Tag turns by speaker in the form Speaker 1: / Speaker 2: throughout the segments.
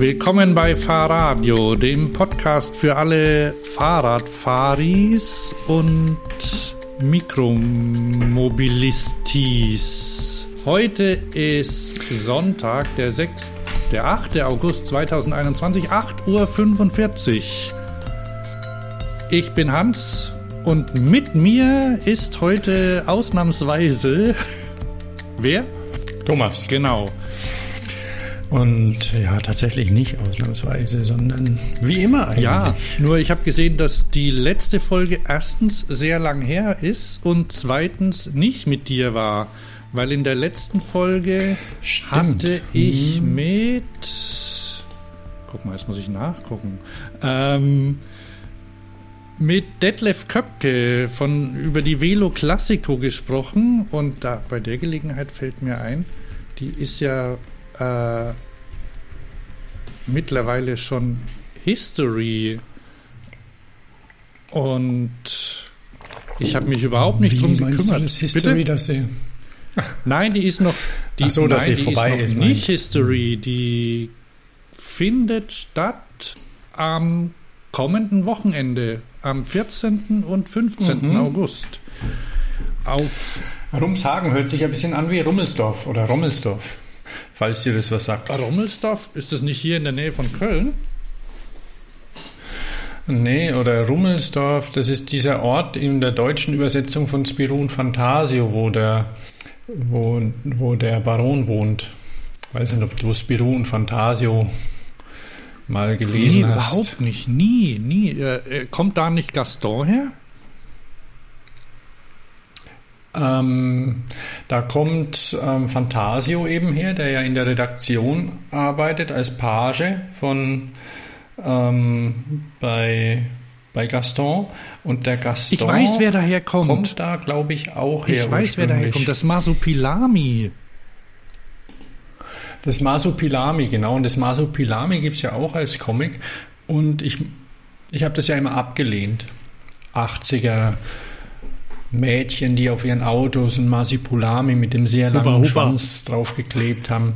Speaker 1: Willkommen bei Fahrradio, dem Podcast für alle Fahrradfahris und Mikromobilistis. Heute ist Sonntag, der 6. Der 8. August 2021, 8.45 Uhr. Ich bin Hans und mit mir ist heute ausnahmsweise wer?
Speaker 2: Thomas.
Speaker 1: Genau.
Speaker 2: Und ja, tatsächlich nicht ausnahmsweise, sondern wie immer eigentlich.
Speaker 1: Ja, nur ich habe gesehen, dass die letzte Folge erstens sehr lang her ist und zweitens nicht mit dir war. Weil in der letzten Folge
Speaker 2: Stimmt.
Speaker 1: hatte ich
Speaker 2: Hm.
Speaker 1: mit. Guck mal, jetzt muss ich nachgucken. Ähm, mit Detlef Köpke von über die Velo Classico gesprochen und da bei der Gelegenheit fällt mir ein, die ist ja äh, mittlerweile schon History und ich habe mich überhaupt nicht
Speaker 2: Wie
Speaker 1: drum gekümmert.
Speaker 2: Du das History,
Speaker 1: Bitte?
Speaker 2: dass sie
Speaker 1: Nein, die ist noch die,
Speaker 2: Ach so, dass
Speaker 1: nein,
Speaker 2: sie
Speaker 1: die
Speaker 2: vorbei
Speaker 1: ist, noch
Speaker 2: ist,
Speaker 1: nicht? History, die findet statt am kommenden Wochenende, am 14. und 15.
Speaker 2: Mhm.
Speaker 1: August. Auf
Speaker 2: Rumshagen hört sich ein bisschen an wie Rummelsdorf oder Rommelsdorf, falls dir das was sagt.
Speaker 1: Rommelsdorf, ist das nicht hier in der Nähe von Köln?
Speaker 2: Nee, oder Rummelsdorf, das ist dieser Ort in der deutschen Übersetzung von Spirou und Fantasio, wo der, wo, wo der Baron wohnt. Weiß nicht, ob du Spirou und Fantasio mal gelesen
Speaker 1: nee,
Speaker 2: hast.
Speaker 1: überhaupt nicht. Nie, nie. Äh, äh, kommt da nicht Gaston her?
Speaker 2: Ähm, da kommt ähm, Fantasio eben her, der ja in der Redaktion arbeitet als Page von ähm, bei, bei Gaston. Und der Gaston
Speaker 1: Ich weiß, wer daher kommt.
Speaker 2: kommt da, glaube ich, auch her.
Speaker 1: ich weiß, wer daher kommt. Das Masupilami.
Speaker 2: Das Masupilami, genau. Und das Masupilami gibt es ja auch als Comic. Und ich, ich habe das ja immer abgelehnt. 80er Mädchen, die auf ihren Autos ein Masipulami mit dem sehr langen
Speaker 1: Huba, huba.
Speaker 2: Schwanz draufgeklebt haben.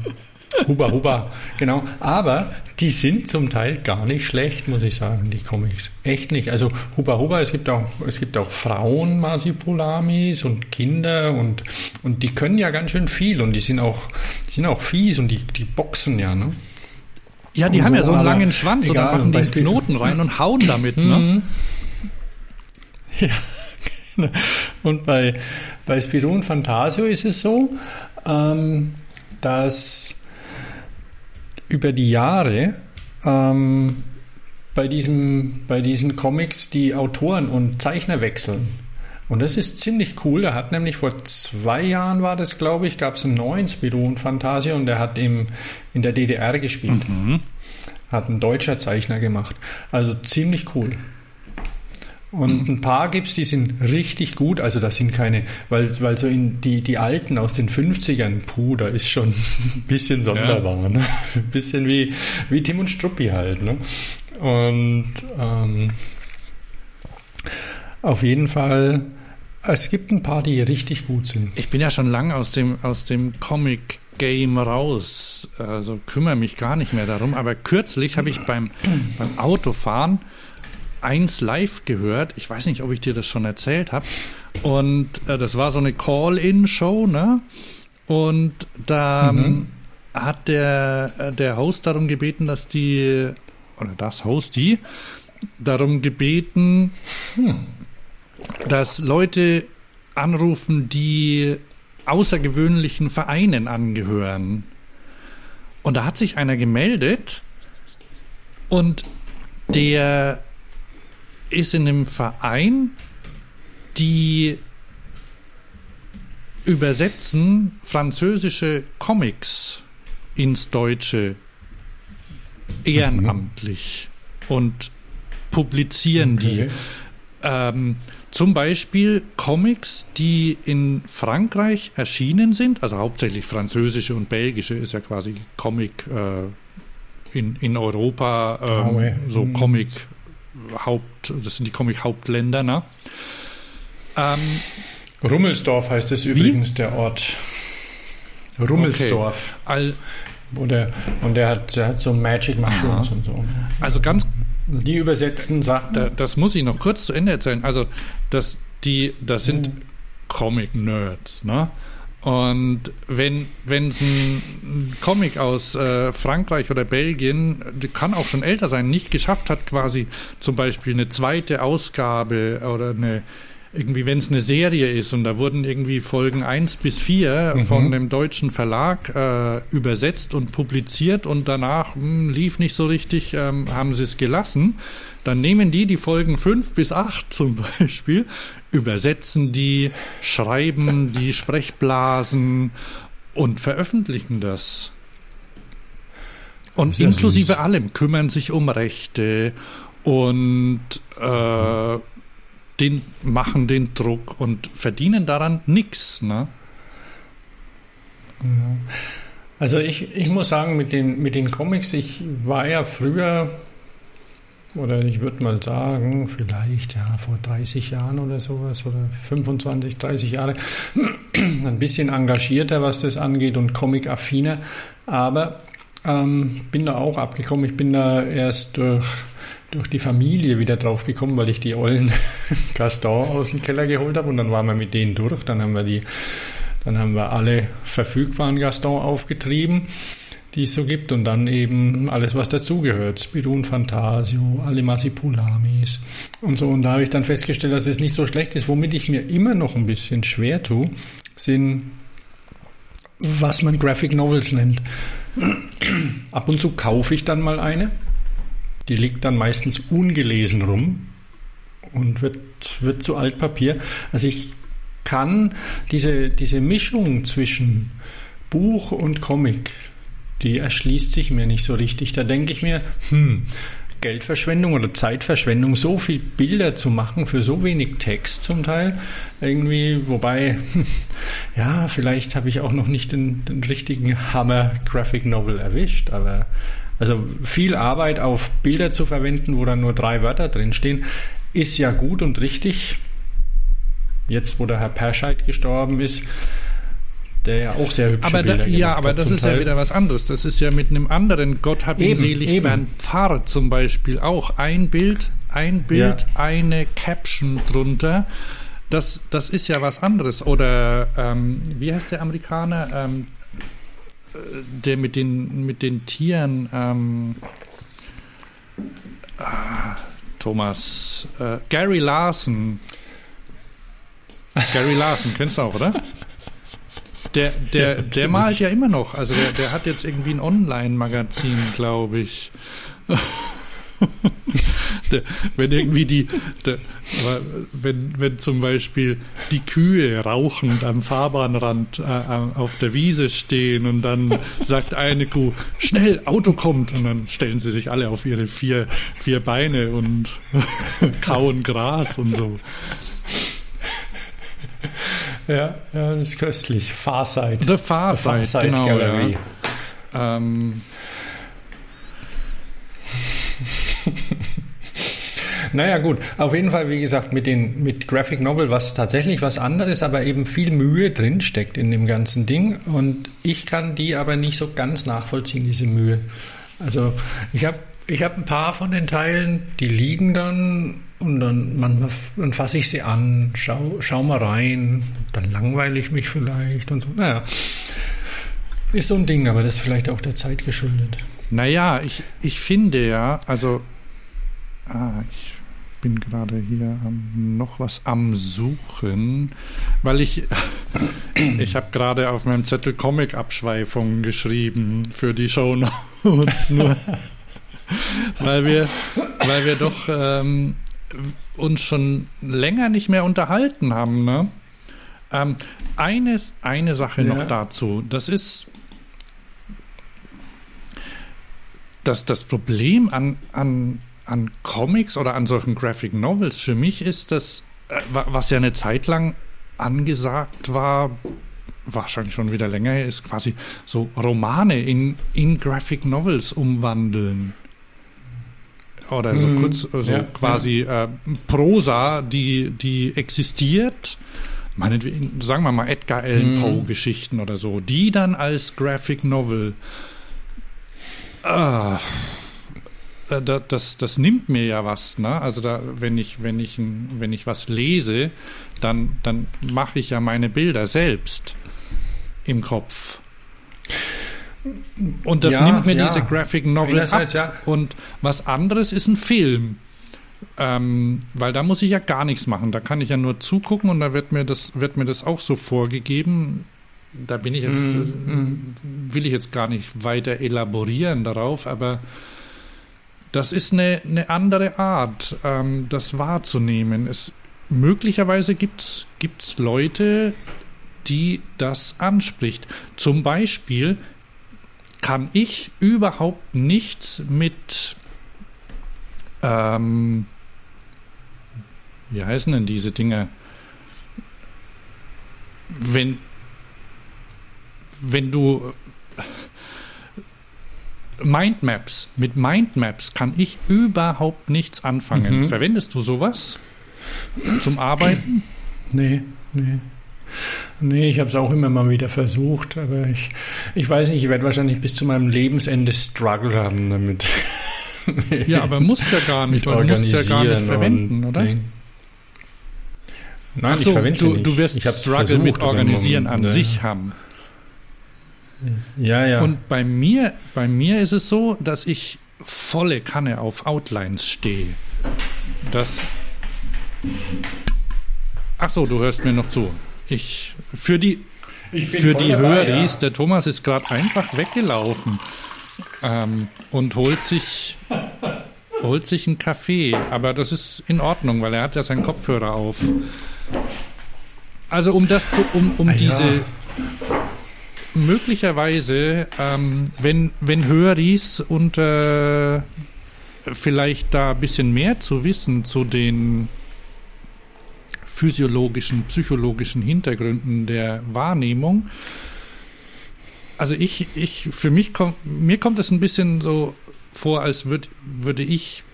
Speaker 2: Huba, huba, genau. Aber die sind zum Teil gar nicht schlecht, muss ich sagen, die Comics. Echt nicht. Also Huba, huba, es gibt auch, es gibt auch Frauen Masipulamis und Kinder und, und die können ja ganz schön viel und die sind auch, die sind auch fies und die, die boxen ja, ne?
Speaker 1: Ja, die
Speaker 2: Und
Speaker 1: haben ja
Speaker 2: so,
Speaker 1: so einen langen Schwanz und dann
Speaker 2: egal,
Speaker 1: machen die Knoten rein und hauen damit, ne?
Speaker 2: Mhm. Ja. Und bei, bei Spirou und Fantasio ist es so, ähm, dass über die Jahre ähm, bei, diesem, bei diesen Comics die Autoren und Zeichner wechseln. Und das ist ziemlich cool. Er hat nämlich vor zwei Jahren war das, glaube ich, gab es einen neuen Spirou und Fantasio und der hat im, in der DDR gespielt. Hat ein deutscher Zeichner gemacht. Also ziemlich cool. Und ein paar gibt es, die sind richtig gut. Also das sind keine, weil, weil so in die, die alten aus den 50ern, puh, da ist schon ein bisschen sonderbar. Ne? Ein bisschen wie, wie Tim und Struppi halt. Ne? Und ähm, auf jeden Fall, es gibt ein paar, die richtig gut sind.
Speaker 1: Ich bin ja schon lange aus dem, aus dem Comic-Game raus. Also kümmere mich gar nicht mehr darum. Aber kürzlich habe ich beim, beim Autofahren eins live gehört. Ich weiß nicht, ob ich dir das schon erzählt habe. Und äh, das war so eine Call-In-Show, ne? Und da ähm, hat der, äh, der Host darum gebeten, dass die, oder das Host die, darum gebeten, dass Leute anrufen, die außergewöhnlichen Vereinen angehören. Und da hat sich einer gemeldet und der ist in einem Verein, die übersetzen französische Comics ins Deutsche ehrenamtlich und publizieren die.
Speaker 2: Okay.
Speaker 1: Ähm, zum Beispiel Comics, die in Frankreich erschienen sind, also hauptsächlich französische und belgische, ist ja quasi Comic äh, in, in Europa, ähm,
Speaker 2: Graue.
Speaker 1: so
Speaker 2: Mhm.
Speaker 1: Comic Haupt, das sind die Comic Hauptländer, ne? Ähm,
Speaker 2: Rummelsdorf heißt es übrigens, der Ort. Rummelsdorf.
Speaker 1: all,
Speaker 2: Oder, und der hat, der hat so Magic Mushrooms Aha. und so.
Speaker 1: Also ganz.
Speaker 2: Die übersetzten Sachen.
Speaker 1: Da, das muss ich noch kurz zu Ende erzählen. Also, das, die, das sind mhm. Comic-Nerds, ne? Und wenn wenn es ein Comic aus äh, Frankreich oder Belgien, kann auch schon älter sein, nicht geschafft hat, quasi zum Beispiel eine zweite Ausgabe oder eine irgendwie, wenn es eine Serie ist und da wurden irgendwie Folgen 1 bis 4 mhm. von einem deutschen Verlag äh, übersetzt und publiziert und danach mh, hm, lief nicht so richtig, ähm, haben sie es gelassen, dann nehmen die die Folgen 5 bis 8 zum Beispiel, übersetzen die, schreiben die Sprechblasen und veröffentlichen das. Und inklusive süß. allem kümmern sich um Rechte und äh, den, machen den Druck und verdienen daran nichts. Ne?
Speaker 2: Also ich, ich muss sagen, mit den, mit den Comics, ich war ja früher, oder ich würde mal sagen, vielleicht ja vor 30 Jahren oder sowas, oder 25, 30 Jahre, ein bisschen engagierter, was das angeht und comic-affiner, aber ähm, bin da auch abgekommen. Ich bin da erst durch durch die Familie wieder drauf gekommen, weil ich die ollen Gaston aus dem Keller geholt habe und dann waren wir mit denen durch. Dann haben wir die, dann haben wir alle verfügbaren Gaston aufgetrieben, die es so gibt und dann eben alles, was dazugehört. Spirun Fantasio, alle Masipulamis und so. Und da habe ich dann festgestellt, dass es nicht so schlecht ist. Womit ich mir immer noch ein bisschen schwer tue, sind was man Graphic Novels nennt. Ab und zu kaufe ich dann mal eine die liegt dann meistens ungelesen rum und wird, wird zu Altpapier. Also ich kann diese, diese Mischung zwischen Buch und Comic, die erschließt sich mir nicht so richtig. Da denke ich mir, hm, Geldverschwendung oder Zeitverschwendung, so viel Bilder zu machen für so wenig Text zum Teil. Irgendwie, wobei, ja, vielleicht habe ich auch noch nicht den, den richtigen Hammer Graphic Novel erwischt, aber also viel Arbeit auf Bilder zu verwenden, wo dann nur drei Wörter drinstehen, ist ja gut und richtig. Jetzt, wo der Herr Perscheid gestorben ist, der ja auch sehr hübsche
Speaker 1: aber
Speaker 2: Bilder
Speaker 1: da, Ja, aber das ist Teil. ja wieder was anderes. Das ist ja mit einem anderen Gott hab ihn selig eben. Bernd Pfarr zum Beispiel auch ein Bild, ein Bild, ja. eine Caption drunter. Das, das ist ja was anderes. Oder ähm, wie heißt der Amerikaner? Ähm, der mit den, mit den Tieren, ähm, ah, Thomas, äh, Gary Larson. Gary Larson, kennst du auch, oder? Der, der, der malt ja immer noch. Also der, der hat jetzt irgendwie ein Online-Magazin, glaube ich. wenn irgendwie die, wenn, wenn zum Beispiel die Kühe rauchend am Fahrbahnrand äh, äh, auf der Wiese stehen und dann sagt eine Kuh, schnell, Auto kommt und dann stellen sie sich alle auf ihre vier, vier Beine und kauen Gras und so.
Speaker 2: Ja, ja, das ist köstlich. Farside.
Speaker 1: The Farside, Farside genau, Gallery. Ja. Ähm,
Speaker 2: Naja, gut. Auf jeden Fall, wie gesagt, mit, den, mit Graphic Novel was tatsächlich was anderes, aber eben viel Mühe drinsteckt in dem ganzen Ding. Und ich kann die aber nicht so ganz nachvollziehen, diese Mühe. Also ich habe ich hab ein paar von den Teilen, die liegen dann und dann manchmal dann fasse ich sie an, schau, schau mal rein, dann langweile ich mich vielleicht und so. Naja, ist so ein Ding, aber das ist vielleicht auch der Zeit geschuldet.
Speaker 1: Naja, ich, ich finde ja, also ah, ich bin gerade hier noch was am Suchen, weil ich, ich habe gerade auf meinem Zettel Comic-Abschweifungen geschrieben für die Show Notes, nur weil wir, weil wir doch ähm, uns schon länger nicht mehr unterhalten haben. Ne? Ähm, eines, eine Sache ja. noch dazu, das ist dass das Problem an, an an Comics oder an solchen Graphic Novels für mich ist das, äh, was ja eine Zeit lang angesagt war, wahrscheinlich schon wieder länger her, ist quasi so Romane in, in Graphic Novels umwandeln. Oder so mhm. kurz, also ja, quasi ja. Äh, Prosa, die, die existiert, meinetwegen, sagen wir mal Edgar Allan mhm. Poe Geschichten oder so, die dann als Graphic Novel Ah, äh, das, das, das, nimmt mir ja was, ne? Also da, wenn ich, wenn ich, wenn ich was lese, dann, dann mache ich ja meine Bilder selbst im Kopf. Und das ja, nimmt mir ja. diese Graphic Novel ab. Ja. Und was anderes ist ein Film. Ähm, weil da muss ich ja gar nichts machen. Da kann ich ja nur zugucken und da wird mir das, wird mir das auch so vorgegeben. Da bin ich jetzt, mm, will ich jetzt gar nicht weiter elaborieren darauf, aber das ist eine, eine andere Art, ähm, das wahrzunehmen. Es, möglicherweise gibt es Leute, die das anspricht. Zum Beispiel kann ich überhaupt nichts mit ähm, wie heißen denn diese Dinge? Wenn, wenn du Mindmaps, mit Mindmaps kann ich überhaupt nichts anfangen. Mhm. Verwendest du sowas zum Arbeiten?
Speaker 2: Nee, nee. Nee, ich habe es auch immer mal wieder versucht, aber ich, ich weiß nicht, ich werde wahrscheinlich bis zu meinem Lebensende Struggle haben damit.
Speaker 1: ja, aber muss ja gar nicht, weil du musst ja gar nicht verwenden, oder? Ding. Nein, so, ich verwende du, nicht. du wirst ich Struggle mit Organisieren an ja. sich haben.
Speaker 2: Ja, ja.
Speaker 1: Und bei mir, bei mir ist es so, dass ich volle Kanne auf Outlines stehe. Das. Ach so, du hörst mir noch zu. Ich für die für die Höris, ja. der Thomas ist gerade einfach weggelaufen ähm, und holt sich holt sich einen Kaffee, aber das ist in Ordnung, weil er hat ja seinen Kopfhörer auf. Also um das zu, um, um ah, diese ja. möglicherweise, ähm, wenn, wenn Höris und äh, vielleicht da ein bisschen mehr zu wissen zu den physiologischen, psychologischen Hintergründen der Wahrnehmung. Also ich, ich, für mich kommt, mir kommt es ein bisschen so vor, als würd, würde ich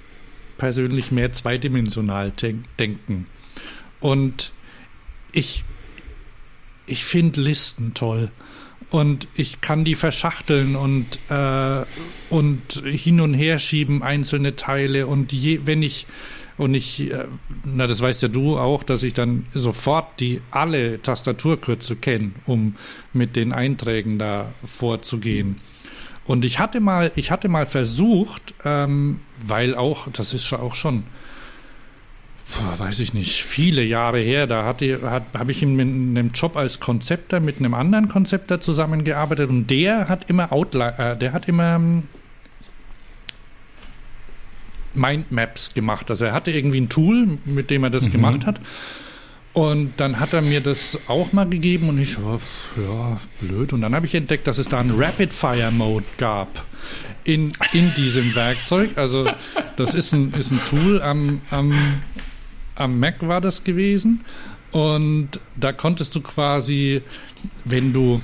Speaker 1: persönlich mehr zweidimensional denken. Und ich, ich finde Listen toll. Und ich kann die verschachteln und, äh, und hin und her schieben, einzelne Teile. Und je, wenn ich, und ich, äh, na, das weißt ja du auch, dass ich dann sofort die alle Tastaturkürzel kenne, um mit den Einträgen da vorzugehen. Und ich hatte mal, ich hatte mal versucht, ähm, weil auch, das ist auch schon boah, weiß ich nicht, viele Jahre her, da hatte, hat, habe ich in einem Job als Konzepter mit einem anderen Konzepter zusammengearbeitet und der hat immer Outline, äh, der hat immer ähm, Mindmaps gemacht. Also er hatte irgendwie ein Tool, mit dem er das mhm. gemacht hat. Und dann hat er mir das auch mal gegeben und ich, oh, ja, blöd. Und dann habe ich entdeckt, dass es da einen Rapid-Fire-Mode gab in, in diesem Werkzeug. Also das ist ein, ist ein Tool am, am am Mac war das gewesen. Und da konntest du quasi, wenn du,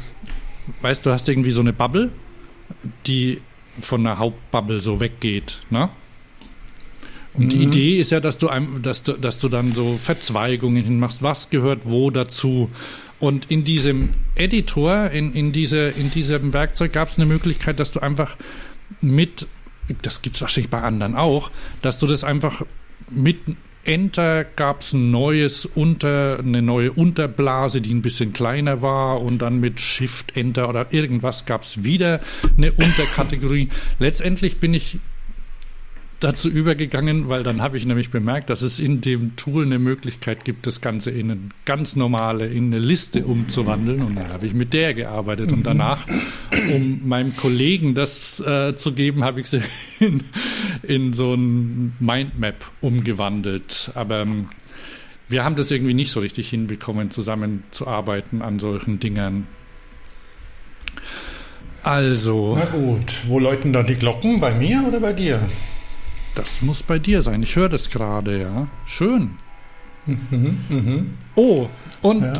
Speaker 1: weißt du, hast irgendwie so eine Bubble, die von der Hauptbubble so weggeht, ne? Und mhm. die Idee ist ja, dass du, dass, du, dass du dann so Verzweigungen hinmachst, was gehört wo dazu. Und in diesem Editor, in, in, diese, in diesem Werkzeug gab es eine Möglichkeit, dass du einfach mit, das gibt es wahrscheinlich bei anderen auch, dass du das einfach mit Enter gab es ein neues Unter, eine neue Unterblase, die ein bisschen kleiner war und dann mit Shift Enter oder irgendwas gab es wieder eine Unterkategorie. Letztendlich bin ich dazu übergegangen, weil dann habe ich nämlich bemerkt, dass es in dem Tool eine Möglichkeit gibt, das Ganze in eine ganz normale, in eine Liste umzuwandeln. Und dann habe ich mit der gearbeitet. Und danach, um meinem Kollegen das äh, zu geben, habe ich sie in, in so ein Mindmap umgewandelt. Aber ähm, wir haben das irgendwie nicht so richtig hinbekommen, zusammenzuarbeiten an solchen Dingern. Also.
Speaker 2: Na gut, wo läuten da die Glocken? Bei mir oder bei dir?
Speaker 1: Das muss bei dir sein. Ich höre das gerade, ja. Schön. Mhm, mhm. Oh, und. Ja,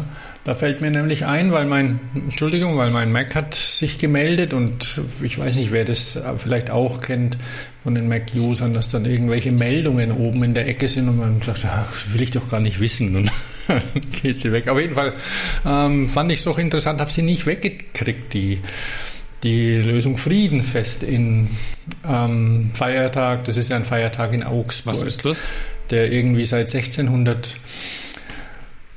Speaker 2: da fällt mir nämlich ein, weil mein, Entschuldigung, weil mein Mac hat sich gemeldet und ich weiß nicht, wer das vielleicht auch kennt von den Mac-Usern, dass dann irgendwelche Meldungen oben in der Ecke sind und man sagt, ach, will ich doch gar nicht wissen. Und dann geht sie weg. Auf jeden Fall ähm, fand ich es doch interessant, habe sie nicht weggekriegt, die die Lösung Friedensfest in ähm, Feiertag. Das ist ein Feiertag in Augsburg.
Speaker 1: Was ist das?
Speaker 2: Der irgendwie seit 1600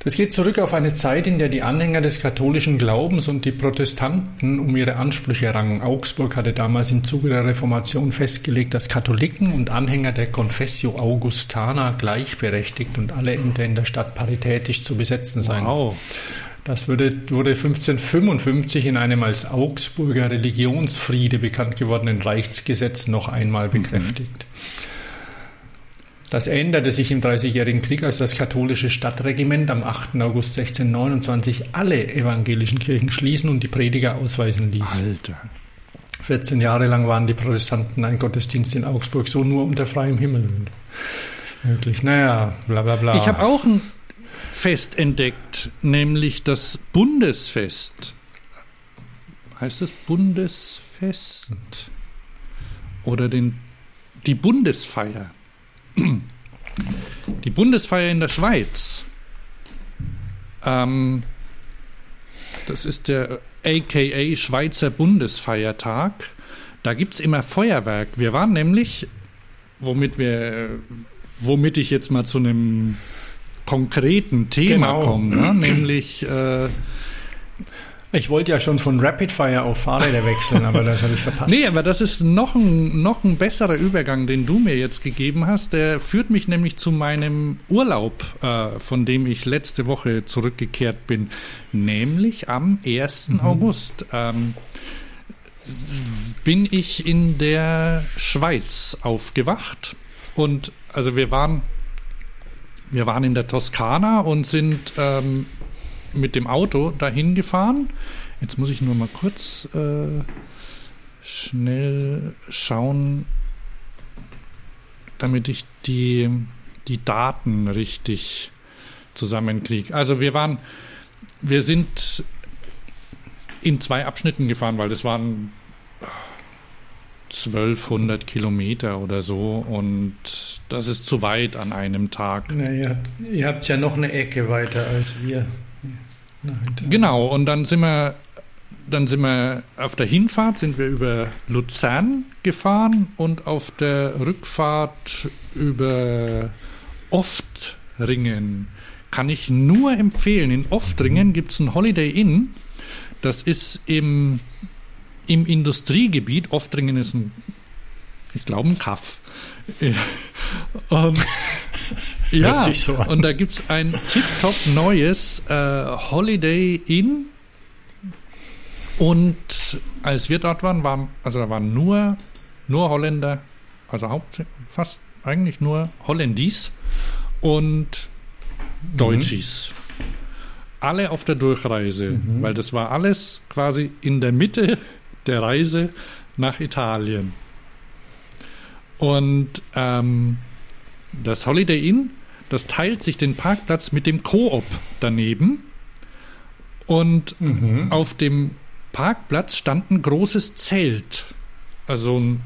Speaker 2: das geht zurück auf eine Zeit, in der die Anhänger des katholischen Glaubens und die Protestanten um ihre Ansprüche rangen. Augsburg hatte damals im Zuge der Reformation festgelegt, dass Katholiken und Anhänger der Confessio Augustana gleichberechtigt und alle Ämter in der Stadt paritätisch zu besetzen seien. Wow. Das wurde, wurde 1555 in einem als Augsburger Religionsfriede bekannt gewordenen Reichsgesetz noch einmal mhm. bekräftigt. Mhm. Das änderte sich im Dreißigjährigen Krieg, als das katholische Stadtregiment am 8. August 1629 alle evangelischen Kirchen schließen und die Prediger ausweisen ließ.
Speaker 1: Alter.
Speaker 2: 14 Jahre lang waren die Protestanten ein Gottesdienst in Augsburg so nur unter freiem Himmel möglich. Naja, bla bla bla.
Speaker 1: Ich habe auch ein Fest entdeckt, nämlich das Bundesfest. Heißt das Bundesfest? Oder den, die Bundesfeier. Die Bundesfeier in der Schweiz. Ähm, das ist der AKA Schweizer Bundesfeiertag. Da gibt es immer Feuerwerk. Wir waren nämlich, womit wir, womit ich jetzt mal zu einem konkreten Thema genau. komme, ne? nämlich äh,
Speaker 2: ich wollte ja schon von Rapid Fire auf Fahrräder wechseln, aber das habe ich verpasst.
Speaker 1: Nee, aber das ist noch ein, noch ein besserer Übergang, den du mir jetzt gegeben hast. Der führt mich nämlich zu meinem Urlaub, äh, von dem ich letzte Woche zurückgekehrt bin, nämlich am 1. Mhm. August. Ähm, bin ich in der Schweiz aufgewacht und also wir waren wir waren in der Toskana und sind ähm, mit dem Auto dahin gefahren. Jetzt muss ich nur mal kurz äh, schnell schauen, damit ich die, die Daten richtig zusammenkriege. Also wir waren, wir sind in zwei Abschnitten gefahren, weil das waren 1200 Kilometer oder so und das ist zu weit an einem Tag.
Speaker 2: Na, ihr, habt, ihr habt ja noch eine Ecke weiter als wir.
Speaker 1: Genau, und dann sind wir dann sind wir auf der Hinfahrt sind wir über Luzern gefahren und auf der Rückfahrt über Oftringen. Kann ich nur empfehlen. In Oftringen gibt es ein Holiday Inn. Das ist im, im Industriegebiet. Oftringen ist ein, ich glaube, ein Kaff. und ja, so und da gibt es ein tiptop neues äh, Holiday Inn. Und als wir dort waren, waren also da waren nur, nur Holländer, also hauptsächlich fast eigentlich nur Hollandies und Deutschis. Mhm. Alle auf der Durchreise, mhm. weil das war alles quasi in der Mitte der Reise nach Italien. Und ähm, das Holiday Inn das teilt sich den Parkplatz mit dem Koop daneben. Und mhm. auf dem Parkplatz stand ein großes Zelt. Also ein,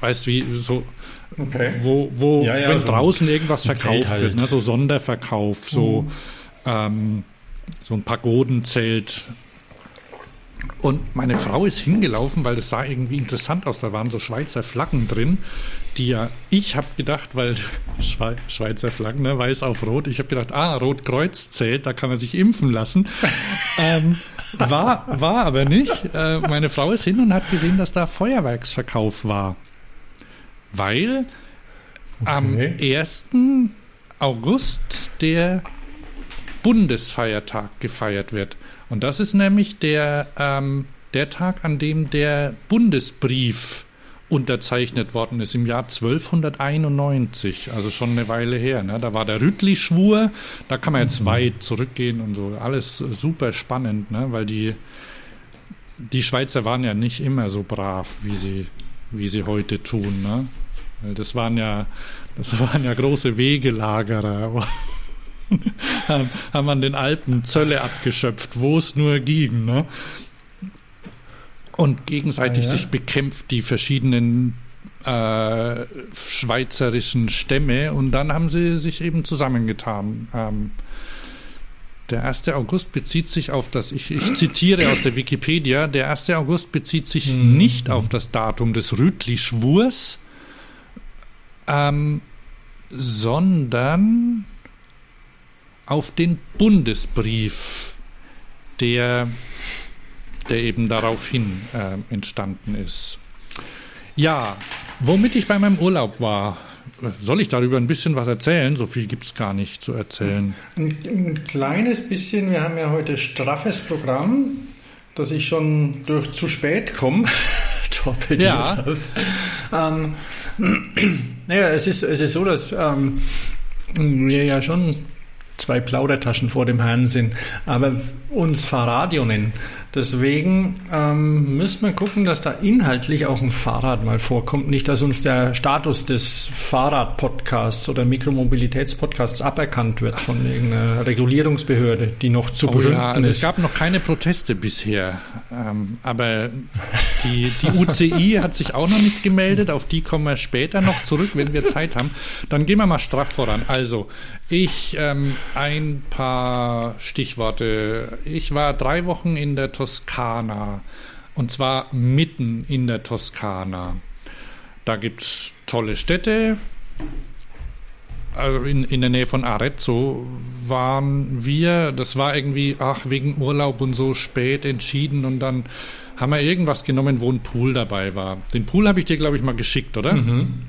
Speaker 1: weißt du, wie, so, okay. wo, wo ja, ja, wenn so draußen irgendwas verkauft halt. wird, ne, so Sonderverkauf, so, mhm. ähm, so ein Pagodenzelt, und meine Frau ist hingelaufen, weil das sah irgendwie interessant aus. Da waren so Schweizer Flaggen drin, die ja, ich habe gedacht, weil Schweizer Flaggen, ne, weiß auf rot, ich habe gedacht, ah, Rotkreuz zählt, da kann man sich impfen lassen. ähm, war, war aber nicht. Äh, meine Frau ist hin und hat gesehen, dass da Feuerwerksverkauf war. Weil okay. am 1. August der Bundesfeiertag gefeiert wird. Und das ist nämlich der, ähm, der Tag, an dem der Bundesbrief unterzeichnet worden ist im Jahr 1291, also schon eine Weile her. Ne? Da war der Rüttli-Schwur, da kann man jetzt mhm. weit zurückgehen und so. Alles super spannend, ne? weil die, die Schweizer waren ja nicht immer so brav, wie sie, wie sie heute tun. Ne? Das waren ja, das waren ja große Wegelagerer. Haben an den Alpen Zölle abgeschöpft, wo es nur ging. Ne? Und gegenseitig ah, ja. sich bekämpft die verschiedenen äh, schweizerischen Stämme und dann haben sie sich eben zusammengetan. Ähm, Der 1. August bezieht sich auf das, ich, ich zitiere aus der Wikipedia, der 1. August bezieht sich mhm. nicht auf das Datum des Rütli-Schwurs, ähm, sondern auf den Bundesbrief, der, der eben daraufhin äh, entstanden ist. Ja, womit ich bei meinem Urlaub war, soll ich darüber ein bisschen was erzählen? So viel gibt es gar nicht zu erzählen.
Speaker 2: Ein, ein, kleines bisschen. Wir haben ja heute straffes Programm, dass ich schon durch zu spät komme. ja. Ähm, naja, es ist, es ist so, dass ähm, wir ja schon zwei Plaudertaschen vor dem Herrn sind, aber uns Fahrradio nennen. Deswegen ähm, müssen wir gucken, dass da inhaltlich auch ein Fahrrad mal vorkommt. Nicht, dass uns der Status des Fahrrad-Podcasts oder Mikromobilitätspodcasts aberkannt wird von irgendeiner Regulierungsbehörde, die noch zu oh, ja,
Speaker 1: also ist. Es gab noch keine Proteste bisher, ähm, aber die, die UCI hat sich auch noch nicht gemeldet. Auf die kommen wir später noch zurück, wenn wir Zeit haben. Dann gehen wir mal straff voran. Also, ich ähm, ein paar Stichworte. Ich war drei Wochen in der Toskana. Und zwar mitten in der Toskana. Da gibt es tolle Städte. Also in, in der Nähe von Arezzo waren wir, das war irgendwie, ach, wegen Urlaub und so spät entschieden und dann haben wir irgendwas genommen, wo ein Pool dabei war. Den Pool habe ich dir, glaube ich, mal geschickt, oder? Mhm.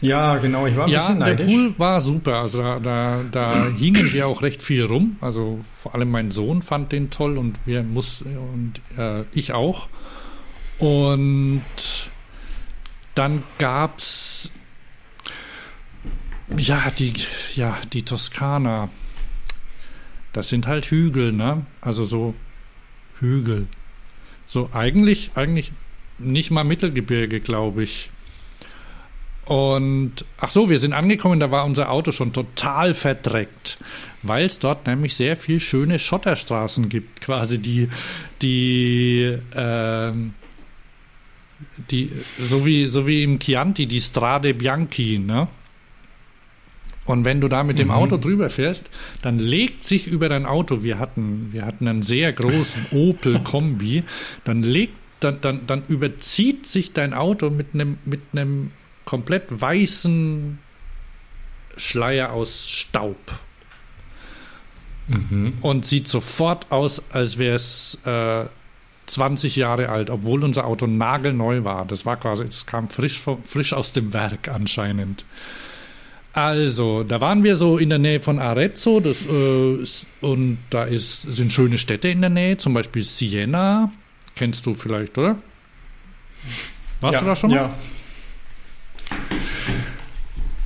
Speaker 2: Ja, genau, ich war ein
Speaker 1: ja,
Speaker 2: bisschen
Speaker 1: neidisch. der Pool war super. Also da, da, da hingen wir auch recht viel rum. Also vor allem mein Sohn fand den toll und wir muss und äh, ich auch. Und dann gab's ja die ja die Toskana. Das sind halt Hügel, ne? Also so Hügel. So eigentlich eigentlich nicht mal Mittelgebirge, glaube ich. Und ach so, wir sind angekommen, da war unser Auto schon total verdreckt, weil es dort nämlich sehr viel schöne Schotterstraßen gibt, quasi die, die, äh, die, so wie, so wie im Chianti, die Strade Bianchi, ne? Und wenn du da mit dem mhm. Auto drüber fährst, dann legt sich über dein Auto, wir hatten, wir hatten einen sehr großen Opel Kombi, dann legt, dann, dann, dann überzieht sich dein Auto mit einem, mit einem komplett weißen Schleier aus Staub. Mhm. Und sieht sofort aus, als wäre es äh, 20 Jahre alt, obwohl unser Auto nagelneu war. Das war quasi, das kam frisch, frisch aus dem Werk anscheinend. Also, da waren wir so in der Nähe von Arezzo das, äh, und da ist, sind schöne Städte in der Nähe, zum Beispiel Siena. Kennst du vielleicht, oder?
Speaker 2: Warst ja, du da schon mal? Ja,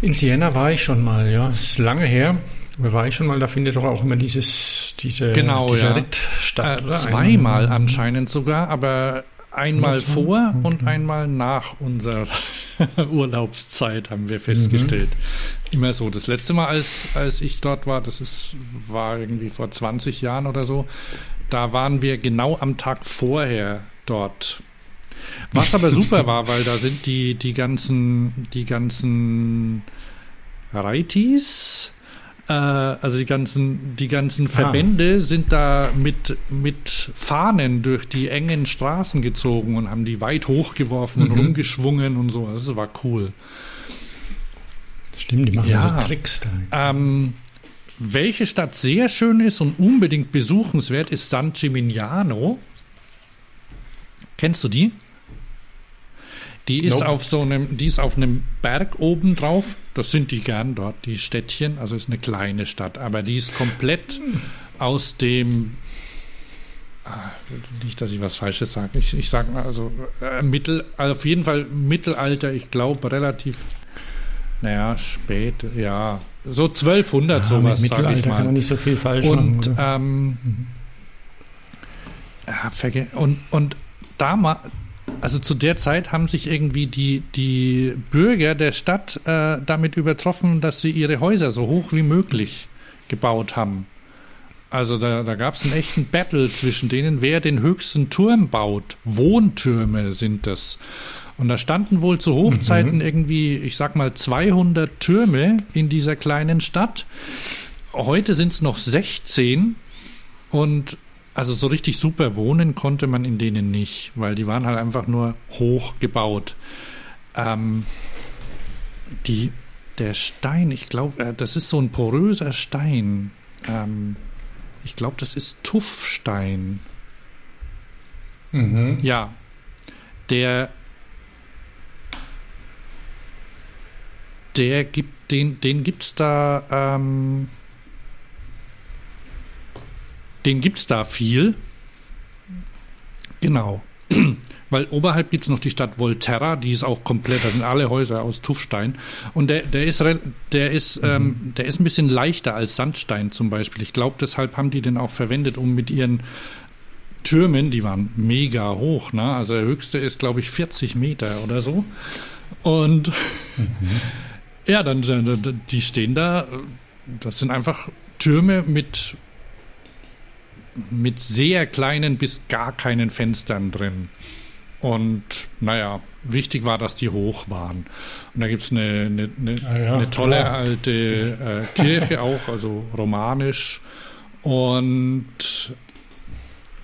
Speaker 2: in Siena war ich schon mal, ja. Das ist lange her. Da war ich schon mal, da findet doch auch immer dieses, diese,
Speaker 1: genau, dieser ja. Ritt statt. Äh, zweimal anscheinend sogar, aber einmal vor mhm. und einmal nach unserer Urlaubszeit haben wir festgestellt. Mhm. Immer so. Das letzte Mal, als, als ich dort war, das ist, war irgendwie vor 20 Jahren oder so, da waren wir genau am Tag vorher dort. Was aber super war, weil da sind die, die ganzen, die ganzen Reitis, äh, also die ganzen, die ganzen Verbände ah. sind da mit, mit Fahnen durch die engen Straßen gezogen und haben die weit hochgeworfen mhm. und rumgeschwungen und so. Das war cool.
Speaker 2: Stimmt, die machen ja so Tricks
Speaker 1: da. Ähm, welche Stadt sehr schön ist und unbedingt besuchenswert ist San Gimignano. Kennst du die? Die ist nope. auf so einem, die ist auf einem Berg oben drauf. Das sind die gern dort, die Städtchen. Also ist eine kleine Stadt, aber die ist komplett aus dem ah, nicht, dass ich was Falsches sage. Ich, ich sage mal, also äh, Mittel, auf jeden Fall Mittelalter, ich glaube relativ, naja, spät, ja, so 1200 ja, sowas,
Speaker 2: sage ich mal. kann man nicht so viel falsch
Speaker 1: und, machen. Ähm, mhm. ja, und, und damals, also zu der Zeit haben sich irgendwie die, die Bürger der Stadt äh, damit übertroffen, dass sie ihre Häuser so hoch wie möglich gebaut haben. Also da, da gab es einen echten Battle zwischen denen, wer den höchsten Turm baut. Wohntürme sind das. Und da standen wohl zu Hochzeiten mhm. irgendwie, ich sag mal, 200 Türme in dieser kleinen Stadt. heute sind es noch 16 und also so richtig super wohnen konnte man in denen nicht, weil die waren halt einfach nur hoch gebaut. Ähm, die, der Stein, ich glaube, äh, das ist so ein poröser Stein. Ähm, ich glaube, das ist Tuffstein. Mhm. Ja. Der, der gibt, den, den gibt's da, ähm, den gibt's da viel. Genau. Weil oberhalb gibt es noch die Stadt Volterra, die ist auch komplett, da sind alle Häuser aus Tuffstein. Und der, der ist, der ist, mhm. ähm, der ist ein bisschen leichter als Sandstein zum Beispiel. Ich glaube, deshalb haben die den auch verwendet, um mit ihren Türmen, die waren mega hoch, ne? Also der höchste ist, glaube ich, 40 Meter oder so. Und mhm. ja, dann, die stehen da, das sind einfach Türme mit, mit sehr kleinen bis gar keinen Fenstern drin. Und naja, wichtig war, dass die hoch waren. Und da gibt es eine, eine, eine, ah ja, eine, tolle ja. alte äh, Kirche auch, also romanisch. Und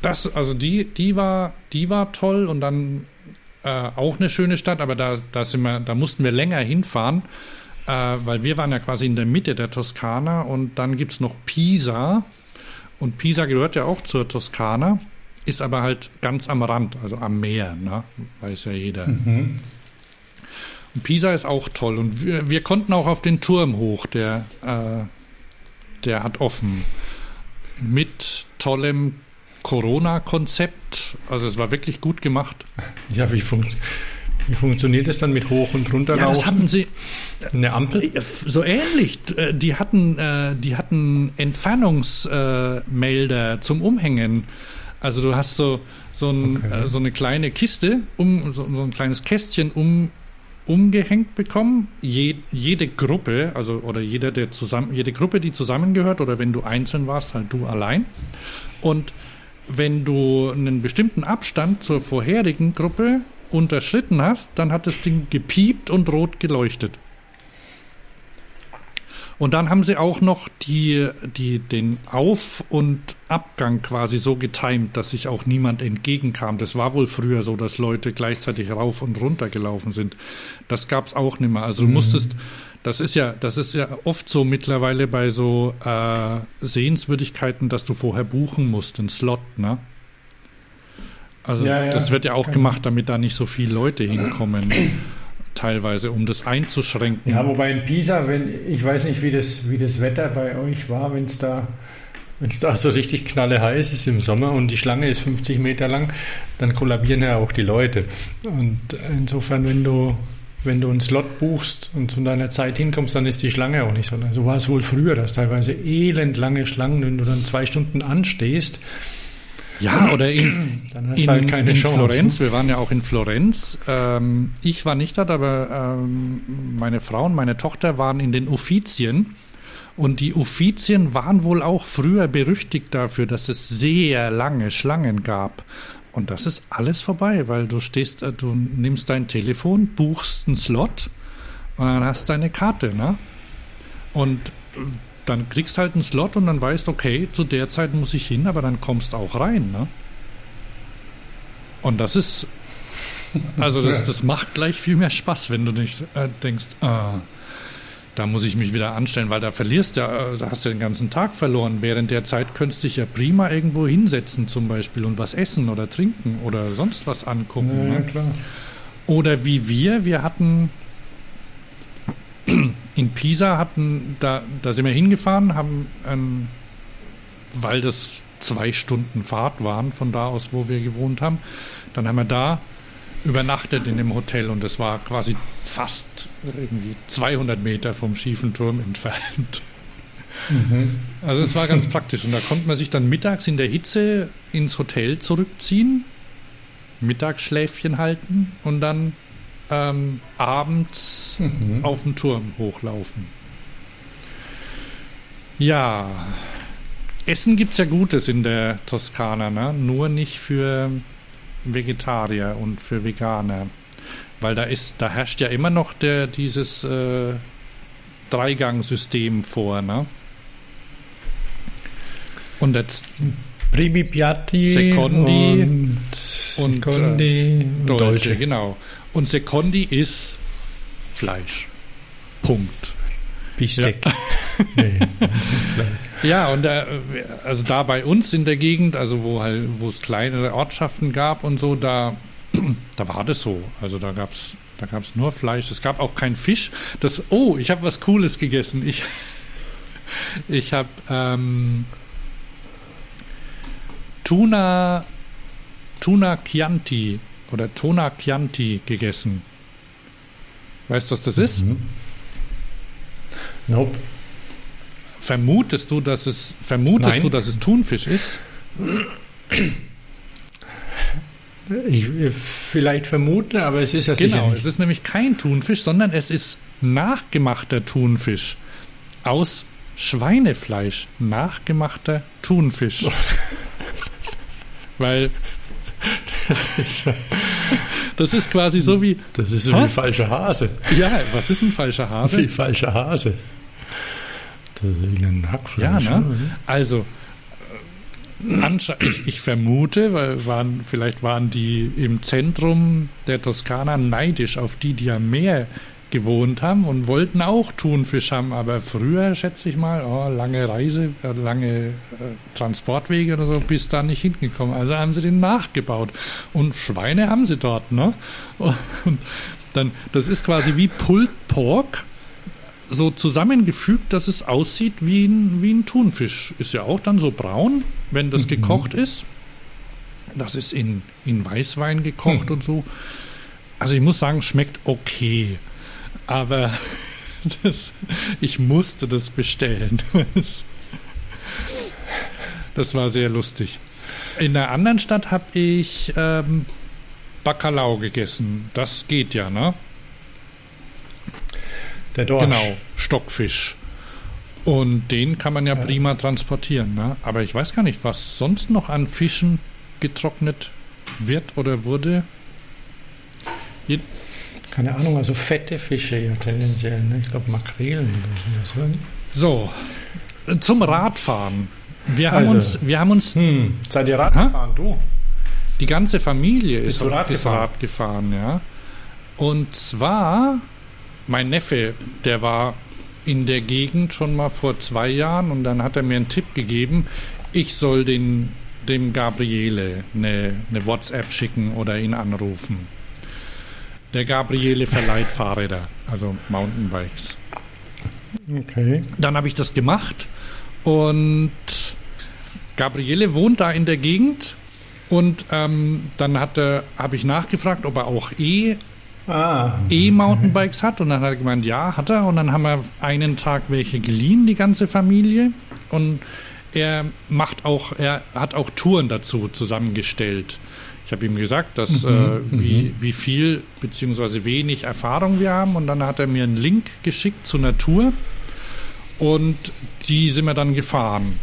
Speaker 1: das, also die, die war, die war toll und dann äh, auch eine schöne Stadt, aber da, da sind wir, da mussten wir länger hinfahren, äh, weil wir waren ja quasi in der Mitte der Toskana und dann gibt es noch Pisa. Und Pisa gehört ja auch zur Toskana ist aber halt ganz am Rand, also am Meer, ne? weiß ja jeder. Mhm. Und Pisa ist auch toll und wir, wir, konnten auch auf den Turm hoch, der, äh, der hat offen. Mit tollem Corona-Konzept, also es war wirklich gut gemacht.
Speaker 2: Ja, wie, funkt, wie funktioniert es dann mit hoch und runter?
Speaker 1: Ja, das hatten sie. Eine Ampel? So ähnlich. Äh, die hatten, äh, die hatten Entfernungsmelder zum Umhängen. Also du hast so, so, ein, okay. äh, so eine kleine Kiste, um, so, so, ein kleines Kästchen um, umgehängt bekommen. Je, jede Gruppe, also oder jeder, der zusammen, jede Gruppe, die zusammengehört, oder wenn du einzeln warst, halt du allein. Und wenn du einen bestimmten Abstand zur vorherigen Gruppe unterschritten hast, dann hat das Ding gepiept und rot geleuchtet. Und dann haben sie auch noch die, die, den Auf- und Abgang quasi so getimt, dass sich auch niemand entgegenkam. Das war wohl früher so, dass Leute gleichzeitig rauf und runter gelaufen sind. Das gab es auch nicht mehr. Also du mhm. musstest, das ist ja, das ist ja oft so mittlerweile bei so äh, Sehenswürdigkeiten, dass du vorher buchen musst, einen Slot, ne? Also ja, ja, das wird ja auch gemacht, damit da nicht so viele Leute hinkommen teilweise, um das einzuschränken.
Speaker 2: Ja, wobei in Pisa, wenn ich weiß nicht, wie das, wie das Wetter bei euch war, wenn es da wenn es da so richtig knalle heiß ist im Sommer und die Schlange ist 50 Meter lang, dann kollabieren ja auch die Leute. Und insofern, wenn du, wenn du einen Slot buchst und zu deiner Zeit hinkommst, dann ist die Schlange auch nicht so. So war es wohl früher, dass teilweise elendlange Schlangen, wenn du dann zwei Stunden anstehst,
Speaker 1: ja, oder in, in, halt in Florenz. Wir waren ja auch in Florenz. Ähm, ich war nicht dort, aber ähm, meine Frau und meine Tochter waren in den Uffizien. Und die Uffizien waren wohl auch früher berüchtigt dafür, dass es sehr lange Schlangen gab. Und das ist alles vorbei, weil du stehst, äh, du nimmst dein Telefon, buchst einen Slot und dann hast deine Karte, ne? Und äh, dann kriegst halt einen Slot und dann weißt, okay, zu der Zeit muss ich hin, aber dann kommst auch rein, ne? Und das ist, also das, das macht gleich viel mehr Spaß, wenn du nicht äh, denkst, ah, da muss ich mich wieder anstellen, weil da verlierst ja, äh, da hast du den ganzen Tag verloren. Während der Zeit könntest du dich ja prima irgendwo hinsetzen zum Beispiel und was essen oder trinken oder sonst was angucken. Ja, ne? klar. Oder wie wir, wir hatten in Pisa hatten, da, da sind wir hingefahren, haben, ähm, weil das zwei Stunden Fahrt waren von da aus, wo wir gewohnt haben, dann haben wir da übernachtet in dem Hotel und es war quasi fast irgendwie 200 Meter vom schiefen Turm entfernt. Mhm. Also es war ganz praktisch und da konnte man sich dann mittags in der Hitze ins Hotel zurückziehen, Mittagsschläfchen halten und dann ähm, abends mhm. auf den Turm hochlaufen. Ja, Essen gibt es ja Gutes in der Toskana, ne? nur nicht für Vegetarier und für Veganer. Weil da ist, da herrscht ja immer noch der, dieses äh, Dreigang-System vor, ne? Und jetzt
Speaker 2: Primi Piatti
Speaker 1: Secondi
Speaker 2: und,
Speaker 1: und,
Speaker 2: Secondi und
Speaker 1: Dolce,
Speaker 2: Dolce.
Speaker 1: genau. Und Secondi ist Fleisch. Punkt.
Speaker 2: Bistec. nee.
Speaker 1: Ja, und da, also da bei uns in der Gegend, also wo halt, wo es kleinere Ortschaften gab und so, da, da war das so. Also da gab's da gab's nur Fleisch. Es gab auch kein Fisch. Das, oh, ich habe was Cooles gegessen. Ich, ich habe ähm, Tuna, Tuna Chianti oder Tuna Chianti gegessen. Weißt du, was das ist?
Speaker 2: Mhm. Nope.
Speaker 1: Vermutest du, dass es vermutest
Speaker 2: Nein.
Speaker 1: du, dass es Thunfisch ist?
Speaker 2: Ich, vielleicht vermuten, aber es ist ja sicher
Speaker 1: Genau,
Speaker 2: nicht.
Speaker 1: es ist nämlich kein Thunfisch, sondern es ist nachgemachter Thunfisch aus Schweinefleisch. Nachgemachter Thunfisch. Weil das ist quasi so wie,
Speaker 2: Das ist wie falscher Hase.
Speaker 1: ja, was ist ein falscher
Speaker 2: Wie
Speaker 1: Hase?
Speaker 2: falscher Hase. Das ist ein Hackfleisch.
Speaker 1: Ja, ne? Also, äh, ich, ich vermute, weil waren, vielleicht waren die im Zentrum der Toskana neidisch auf die, die am Meer gewohnt haben und wollten auch Thunfisch haben, aber früher, schätze ich mal, oh, lange Reise, äh, lange äh, Transportwege oder so, bis da nicht hingekommen. Also haben sie den nachgebaut. Und Schweine haben sie dort, ne? Und dann, das ist quasi wie Pulled Pork, so zusammengefügt, dass es aussieht wie ein, wie ein Thunfisch. Ist ja auch dann so braun, wenn das
Speaker 2: Mhm.
Speaker 1: gekocht ist. Das ist in, in Weißwein gekocht
Speaker 2: Hm.
Speaker 1: und so. Also ich muss sagen, schmeckt okay. Aber das, ich musste das bestellen. Das war sehr lustig. In einer anderen Stadt habe ich ähm, Bacalao gegessen. Das geht ja, ne?
Speaker 2: Der Dorsch.
Speaker 1: Genau, Stockfisch. Und den kann man ja,
Speaker 2: Ja.
Speaker 1: prima transportieren. Ne? Aber ich weiß gar nicht, was sonst noch an Fischen getrocknet wird oder wurde.
Speaker 2: Keine Ahnung, also fette Fische ja tendenziell. Ne? Ich glaube Makrelen oder sowas.
Speaker 1: So, zum Radfahren. Wir haben,
Speaker 2: Also.
Speaker 1: uns, wir haben uns,
Speaker 2: Hm, seid ihr Radfahren, du?
Speaker 1: die ganze Familie
Speaker 2: Bist
Speaker 1: ist,
Speaker 2: Rad
Speaker 1: ist
Speaker 2: gefahren?
Speaker 1: Rad gefahren, ja. Und zwar, mein Neffe, der war in der Gegend schon mal vor zwei Jahren und dann hat er mir einen Tipp gegeben, ich soll den, dem Gabriele eine, eine WhatsApp schicken oder ihn anrufen. Der Gabriele verleiht Fahrräder, also Mountainbikes.
Speaker 2: Okay.
Speaker 1: Dann habe ich das gemacht und Gabriele wohnt da in der Gegend und ähm, dann habe ich nachgefragt, ob er auch E
Speaker 2: Ah,
Speaker 1: E-Mountainbikes hat und dann hat er gemeint, ja, hat er und dann haben wir einen Tag welche geliehen, die ganze Familie und er macht auch, er hat auch Touren dazu zusammengestellt. Ich habe ihm gesagt, dass
Speaker 2: Mhm,
Speaker 1: äh, wie, wie viel beziehungsweise wenig Erfahrung wir haben und dann hat er mir einen Link geschickt zu einer Tour und die sind wir dann gefahren.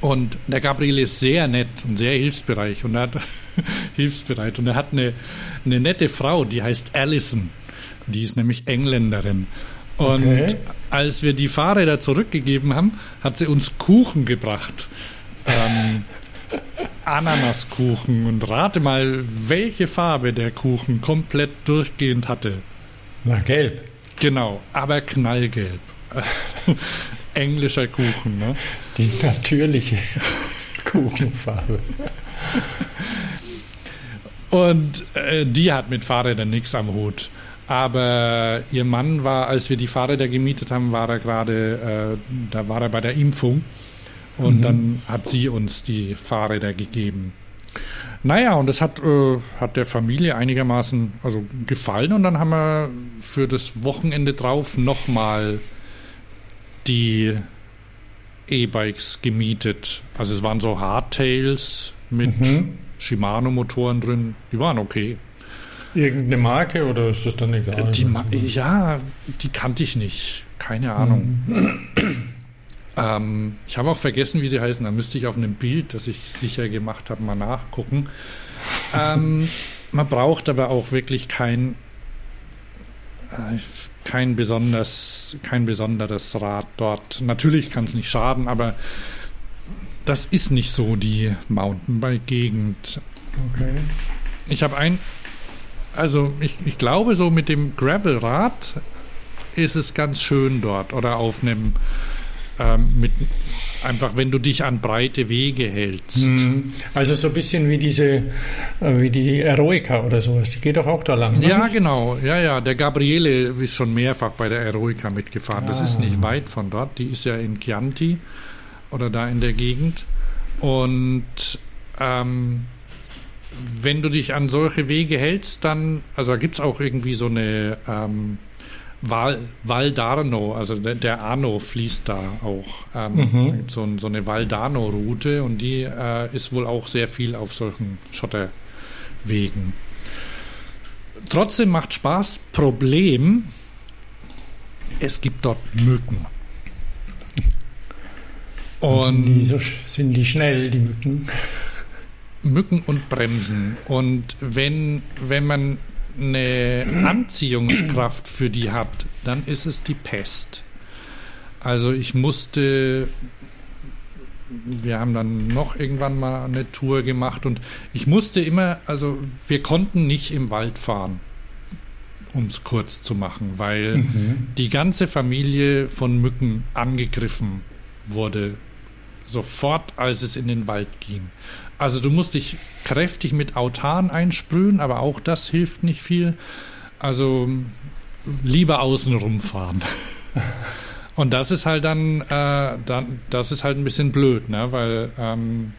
Speaker 1: Und der Gabriel ist sehr nett und sehr hilfsbereit und er hat hilfsbereit und er hat eine, eine nette Frau, die heißt Alison. Die ist nämlich Engländerin. Und
Speaker 2: Okay.
Speaker 1: als wir die Fahrräder zurückgegeben haben, hat sie uns Kuchen gebracht. Ähm, Ananaskuchen. Und rate mal, welche Farbe der Kuchen komplett durchgehend hatte.
Speaker 2: na gelb.
Speaker 1: Genau, aber knallgelb. Englischer Kuchen, ne?
Speaker 2: Die natürliche Kuchenfarbe.
Speaker 1: Und äh, die hat mit Fahrrädern nichts am Hut. Aber ihr Mann war, als wir die Fahrräder gemietet haben, war er gerade, äh, da war er bei der Impfung. Und
Speaker 2: Mhm.
Speaker 1: dann hat sie uns die Fahrräder gegeben. Naja, und das hat, äh, hat der Familie einigermaßen also gefallen. Und dann haben wir für das Wochenende drauf nochmal die E-Bikes gemietet. Also es waren so Hardtails mit
Speaker 2: Mhm.
Speaker 1: Shimano-Motoren drin. Die waren okay.
Speaker 2: Irgendeine Marke oder ist das dann egal?
Speaker 1: Die Ma ja, die kannte ich nicht. Keine Ahnung. Ähm, ich habe auch vergessen, wie sie heißen. Da müsste ich auf einem Bild, das ich sicher gemacht habe, mal nachgucken. Ähm, man braucht aber auch wirklich kein, äh, kein, besonders, kein besonderes Rad dort. Natürlich kann es nicht schaden, aber das ist nicht so die Mountainbike-Gegend.
Speaker 2: Okay.
Speaker 1: Ich habe ein, also ich, ich glaube, so mit dem Gravelrad ist es ganz schön dort oder auf einem ähm, mit einfach, wenn du dich an breite Wege hältst.
Speaker 2: Mhm. Also so ein bisschen wie diese, äh, wie die Eroica oder sowas. Die geht doch auch da lang.
Speaker 1: Ja, ne? genau. Ja, ja. Der Gabriele ist schon mehrfach bei der Eroica mitgefahren. Das ist nicht ah. weit von dort. Die ist ja in Chianti oder da in der Gegend. Und ähm, wenn du dich an solche Wege hältst, dann, also da gibt es auch irgendwie so eine ähm, Val, Val d'Arno, also der, der, Arno fließt da auch. Ähm, mhm. so, so, eine Val d'Arno-Route und die äh, ist wohl auch sehr viel auf solchen Schotterwegen. Trotzdem macht Spaß. Problem, es gibt dort Mücken.
Speaker 2: Und, und sind, die so, sind die schnell, die Mücken?
Speaker 1: Mücken und Bremsen. Und wenn, wenn man eine Anziehungskraft für die hat, dann ist es die Pest. Also ich musste, wir haben dann noch irgendwann mal eine Tour gemacht und ich musste immer, also wir konnten nicht im Wald fahren, um es kurz zu machen, weil mhm. die ganze Familie von Mücken angegriffen wurde, sofort als es in den Wald ging. Also du musst dich kräftig mit Autan einsprühen, aber auch das hilft nicht viel. Also lieber außen rumfahren. Und das ist halt dann, äh, dann, das ist halt ein bisschen blöd, ne? weil ähm,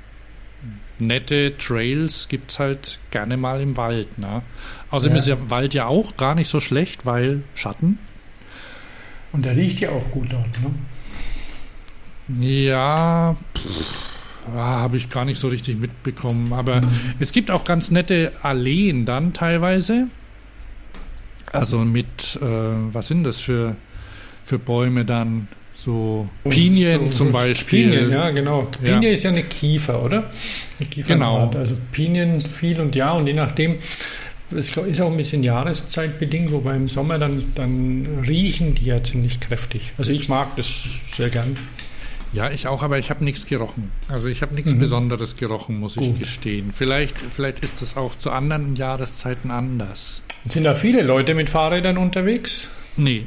Speaker 1: nette Trails gibt es halt gerne mal im Wald. Ne? Außerdem ja. ist der Wald ja auch gar nicht so schlecht, weil Schatten.
Speaker 2: Und der riecht ja auch gut dort, ne?
Speaker 1: Ja, pff Ah, Habe ich gar nicht so richtig mitbekommen. Aber es gibt auch ganz nette Alleen dann teilweise. Also mit, äh, was sind das für, für Bäume dann? So Pinien so, zum Beispiel.
Speaker 2: Pinien, ja, genau. Pinie ja. ist ja eine Kiefer, oder? Eine
Speaker 1: genau.
Speaker 2: Also Pinien viel und ja, und je nachdem, es ist auch ein bisschen jahreszeitbedingt, wobei im Sommer dann, dann riechen die ja ziemlich kräftig. Also ich mag das sehr gern.
Speaker 1: Ja, ich auch, aber ich habe nichts gerochen. Also ich habe nichts mhm. Besonderes gerochen, muss Gut. ich gestehen. Vielleicht, vielleicht ist es auch zu anderen Jahreszeiten anders.
Speaker 2: Sind da viele Leute mit Fahrrädern unterwegs?
Speaker 1: Nee.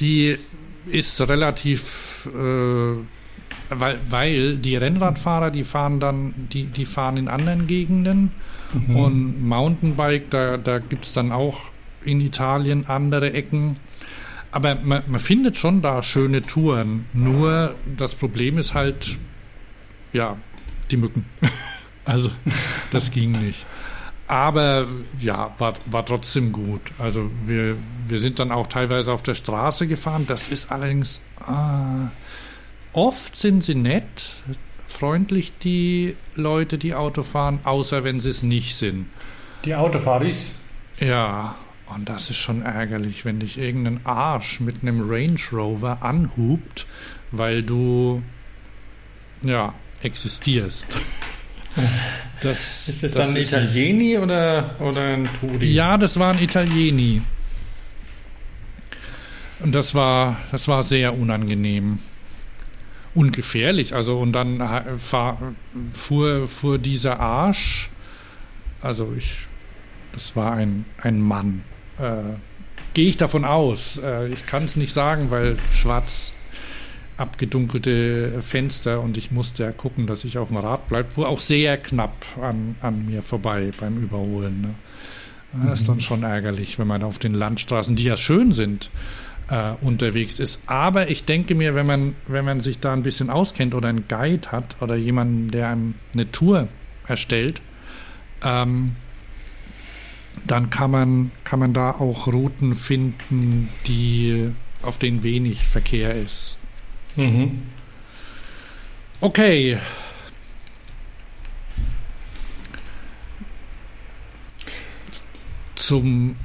Speaker 1: Die ist relativ, äh, weil, weil die Rennradfahrer, die fahren dann, die, die fahren in anderen Gegenden mhm. und Mountainbike, da, da gibt es dann auch in Italien andere Ecken. Aber man, man, findet schon da schöne Touren. Nur das Problem ist halt, ja, die Mücken. also, das ging nicht. Aber ja, war, war trotzdem gut. Also, wir, wir sind dann auch teilweise auf der Straße gefahren. Das ist allerdings. Ah, oft sind sie nett, freundlich, die Leute, die Auto fahren, außer wenn sie es nicht sind.
Speaker 2: Die Autofahris?
Speaker 1: Ja, und das ist schon ärgerlich, wenn dich irgendein Arsch mit einem Range Rover anhubt, weil du ja existierst.
Speaker 2: Das, ist das, das dann ein Italieni oder, oder ein Turi?
Speaker 1: Ja, das war ein Italieni. Und das war, das war sehr unangenehm. Ungefährlich. Also, und dann fahr, fuhr, fuhr dieser Arsch, also ich, das war ein, ein Mann, äh, gehe ich davon aus. Äh, ich kann es nicht sagen, weil schwarz abgedunkelte Fenster und ich musste ja gucken, dass ich auf dem Rad bleibe, wo auch sehr knapp an, an mir vorbei beim Überholen. Ne? Das ist dann mhm. schon ärgerlich, wenn man auf den Landstraßen, die ja schön sind, äh, unterwegs ist. Aber ich denke mir, wenn man, wenn man sich da ein bisschen auskennt oder einen Guide hat oder jemanden, der einem eine Tour erstellt, ähm, dann kann man, kann man da auch Routen finden, die, auf denen wenig Verkehr ist. Mhm. Okay. Zum,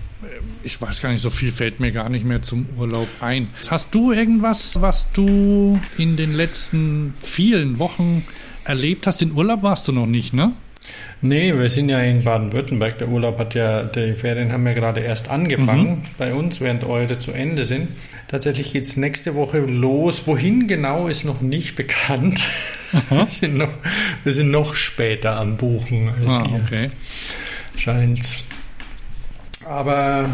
Speaker 1: ich weiß gar nicht, so viel fällt mir gar nicht mehr zum Urlaub ein. Hast du irgendwas, was du in den letzten vielen Wochen erlebt hast? In Urlaub warst du noch nicht, ne?
Speaker 2: Nee, wir sind ja in Baden-Württemberg. Der Urlaub hat ja, die Ferien haben ja gerade erst angefangen mhm. bei uns, während eure zu Ende sind. Tatsächlich geht es nächste Woche los. Wohin genau ist noch nicht bekannt. wir, sind noch, wir sind noch später an Buchen als
Speaker 1: Ah,
Speaker 2: ihr.
Speaker 1: okay.
Speaker 2: Scheint. Aber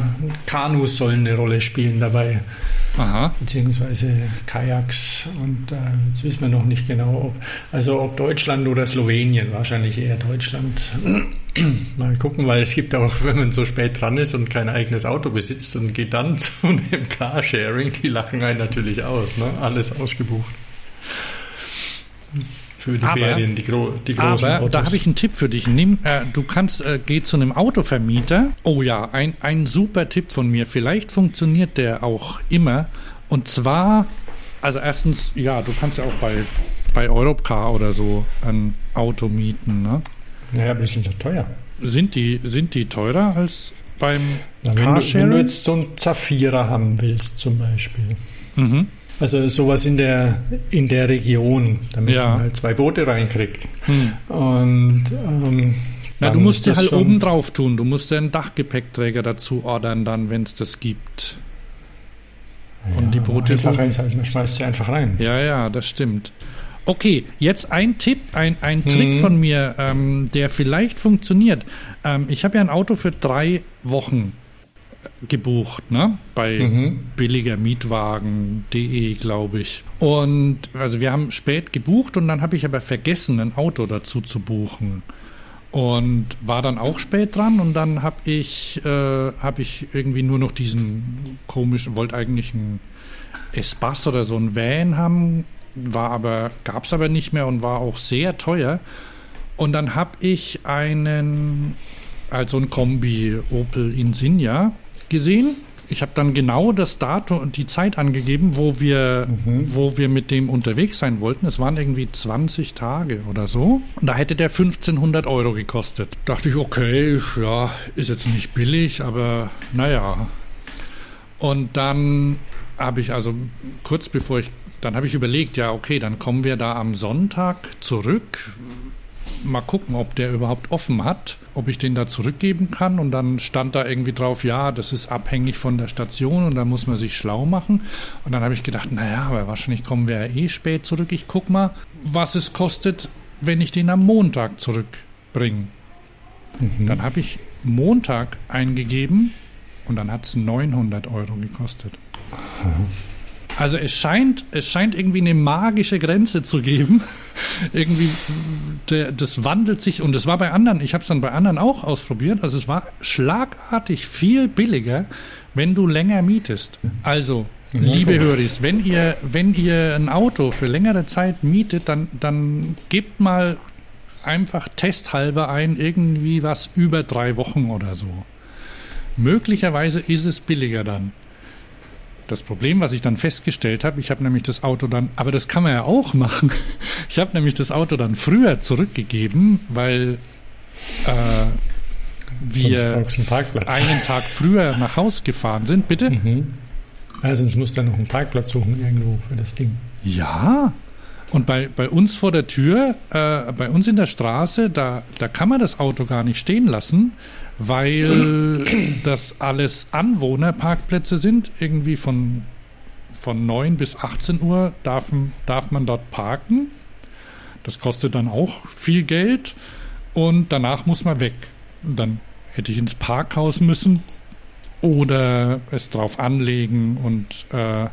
Speaker 2: Kanus sollen eine Rolle spielen dabei,
Speaker 1: Aha.
Speaker 2: beziehungsweise Kajaks. Und äh, jetzt wissen wir noch nicht genau, ob, also ob Deutschland oder Slowenien, wahrscheinlich eher Deutschland. Mal gucken, weil es gibt auch, wenn man so spät dran ist und kein eigenes Auto besitzt und geht dann zu dem Carsharing, die lachen einen natürlich aus, ne? Alles ausgebucht. Für die
Speaker 1: Aber-
Speaker 2: Ferien, die, gro die großen
Speaker 1: Aber
Speaker 2: Autos.
Speaker 1: da habe ich einen Tipp für dich. Nimm, äh, du kannst, äh, geh zu einem Autovermieter. Oh ja, ein, ein super Tipp von mir. Vielleicht funktioniert der auch immer. Und zwar, also erstens, ja, du kannst ja auch bei, bei Europcar oder so ein Auto mieten. Ne?
Speaker 2: Naja, aber die sind doch teuer.
Speaker 1: Sind, die, sind die teurer als beim
Speaker 2: Na, wenn, du, wenn du jetzt so einen Zafira haben willst, zum Beispiel.
Speaker 1: Mhm.
Speaker 2: Also sowas in der, in der Region, damit
Speaker 1: Ja.
Speaker 2: man halt zwei Boote reinkriegt.
Speaker 1: Hm.
Speaker 2: Und ähm,
Speaker 1: Ja, du musst dir
Speaker 2: das
Speaker 1: halt oben drauf tun. Du musst dir einen Dachgepäckträger dazu ordern, dann, wenn es das gibt. und die
Speaker 2: aber
Speaker 1: Boote
Speaker 2: Einfach ich, man schmeißt sie einfach rein.
Speaker 1: Ja, ja, das stimmt. Okay, jetzt ein Tipp, ein, ein
Speaker 2: Mhm.
Speaker 1: Trick von mir, ähm, der vielleicht funktioniert. Ähm, ich habe ja ein Auto für drei Wochen gebucht, ne? Bei
Speaker 2: Mhm.
Speaker 1: billigermietwagen.de, glaube ich. Und also wir haben spät gebucht und dann habe ich aber vergessen, ein Auto dazu zu buchen. Und war dann auch spät dran und dann habe ich, äh, hab ich irgendwie nur noch diesen komischen, wollte eigentlich ein Espace oder so ein Van haben, war aber, gab es aber nicht mehr und war auch sehr teuer. Und dann habe ich einen, also ein Kombi Opel Insignia gesehen. Ich habe dann genau das Datum und die Zeit angegeben, wo wir,
Speaker 2: Mhm.
Speaker 1: wo wir mit dem unterwegs sein wollten. Es waren irgendwie 20 Tage oder so. Und da hätte der 1500 Euro gekostet. Dachte ich, okay, ja, ist jetzt nicht billig, aber naja. Und dann habe ich also kurz bevor ich, dann habe ich überlegt, ja, okay, dann kommen wir da am Sonntag zurück. Mal gucken, ob der überhaupt offen hat, ob ich den da zurückgeben kann. Und dann stand da irgendwie drauf, ja, das ist abhängig von der Station und da muss man sich schlau machen. Und dann habe ich gedacht, naja, aber wahrscheinlich kommen wir ja eh spät zurück. Ich guck mal, was es kostet, wenn ich den am Montag zurückbringe.
Speaker 2: Mhm.
Speaker 1: Dann habe ich Montag eingegeben und dann hat es 900 Euro gekostet. Also es scheint, es scheint irgendwie eine magische Grenze zu geben. irgendwie, der, das wandelt sich und es war bei anderen, ich habe es dann bei anderen auch ausprobiert, also es war schlagartig viel billiger, wenn du länger mietest. Also, liebe. Höris, wenn ihr, wenn ihr ein Auto für längere Zeit mietet, dann, dann gebt mal einfach testhalber ein, irgendwie was über drei Wochen oder so. Möglicherweise ist es billiger dann. Das Problem, was ich dann festgestellt habe, ich habe nämlich das Auto dann, aber das kann man ja auch machen. Ich habe nämlich das Auto dann früher zurückgegeben, weil äh, wir
Speaker 2: einen
Speaker 1: Tag früher nach Haus gefahren sind. Bitte?
Speaker 2: Mhm. Also musst du dann noch einen Parkplatz suchen irgendwo für das Ding.
Speaker 1: Ja. Und bei, bei uns vor der Tür, äh, bei uns in der Straße, da, da kann man das Auto gar nicht stehen lassen, weil das alles Anwohnerparkplätze sind. Irgendwie von, von 9 bis 18 Uhr darf, darf man dort parken. Das kostet dann auch viel Geld und danach muss man weg. Und dann hätte ich ins Parkhaus müssen oder es drauf anlegen und äh,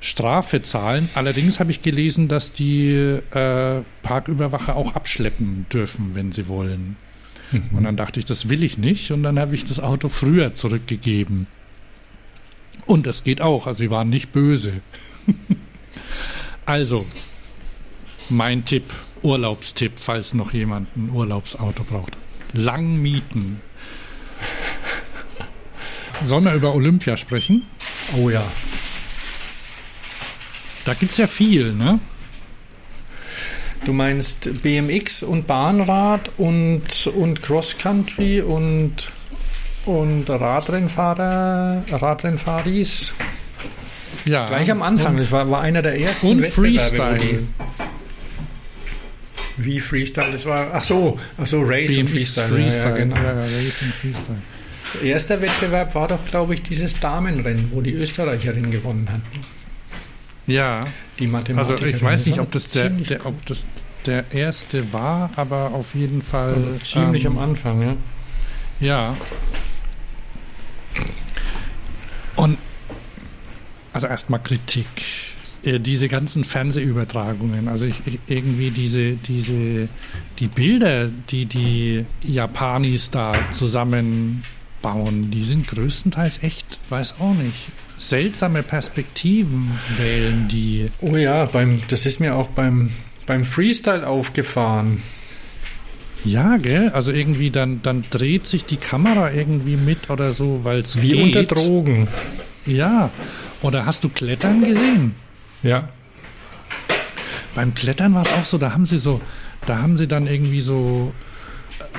Speaker 1: Strafe zahlen. Allerdings habe ich gelesen, dass die äh, Parküberwacher auch abschleppen dürfen, wenn sie wollen.
Speaker 2: Mhm.
Speaker 1: Und dann dachte ich, das will ich nicht. Und dann habe ich das Auto früher zurückgegeben. Und das geht auch. Also sie waren nicht böse. also, mein Tipp, Urlaubstipp, falls noch jemand ein Urlaubsauto braucht. Lang mieten. Sollen wir über Olympia sprechen?
Speaker 2: Oh ja.
Speaker 1: Da gibt es ja viel, ne?
Speaker 2: Du meinst BMX und Bahnrad und, und Cross-Country und, und Radrennfahrer, Radrennfahris.
Speaker 1: Ja.
Speaker 2: Gleich am Anfang, das war, war einer der ersten
Speaker 1: Und Freestyle.
Speaker 2: Wie Freestyle? Das war, ach so, ach so, Race und
Speaker 1: BMX
Speaker 2: Freestyle.
Speaker 1: Freestyle.
Speaker 2: Ja, ja, genau.
Speaker 1: Ja, ja, Racing Freestyle.
Speaker 2: Erster Wettbewerb war doch, glaube ich, dieses Damenrennen, wo die Österreicherin gewonnen hat.
Speaker 1: Ja.
Speaker 2: Die Mathematiker.
Speaker 1: Also ich weiß nicht, ob das der, der, ob das der erste war, aber auf jeden Fall. Also
Speaker 2: ziemlich ähm, am Anfang, ja.
Speaker 1: Ja. Und also erstmal Kritik. Äh, diese ganzen Fernsehübertragungen, also ich, ich, irgendwie diese, diese, die Bilder, die die Japanis da zusammenbauen, die sind größtenteils echt, weiß auch nicht, seltsame Perspektiven wählen die.
Speaker 2: Oh ja, beim, das ist mir auch beim, beim Freestyle aufgefahren.
Speaker 1: Ja, gell? Also irgendwie dann, dann dreht sich die Kamera irgendwie mit oder so, weil es
Speaker 2: Wie geht. unter Drogen.
Speaker 1: Ja. Oder hast du Klettern gesehen?
Speaker 2: Ja.
Speaker 1: Beim Klettern war es auch so, da haben sie so, da haben sie dann irgendwie so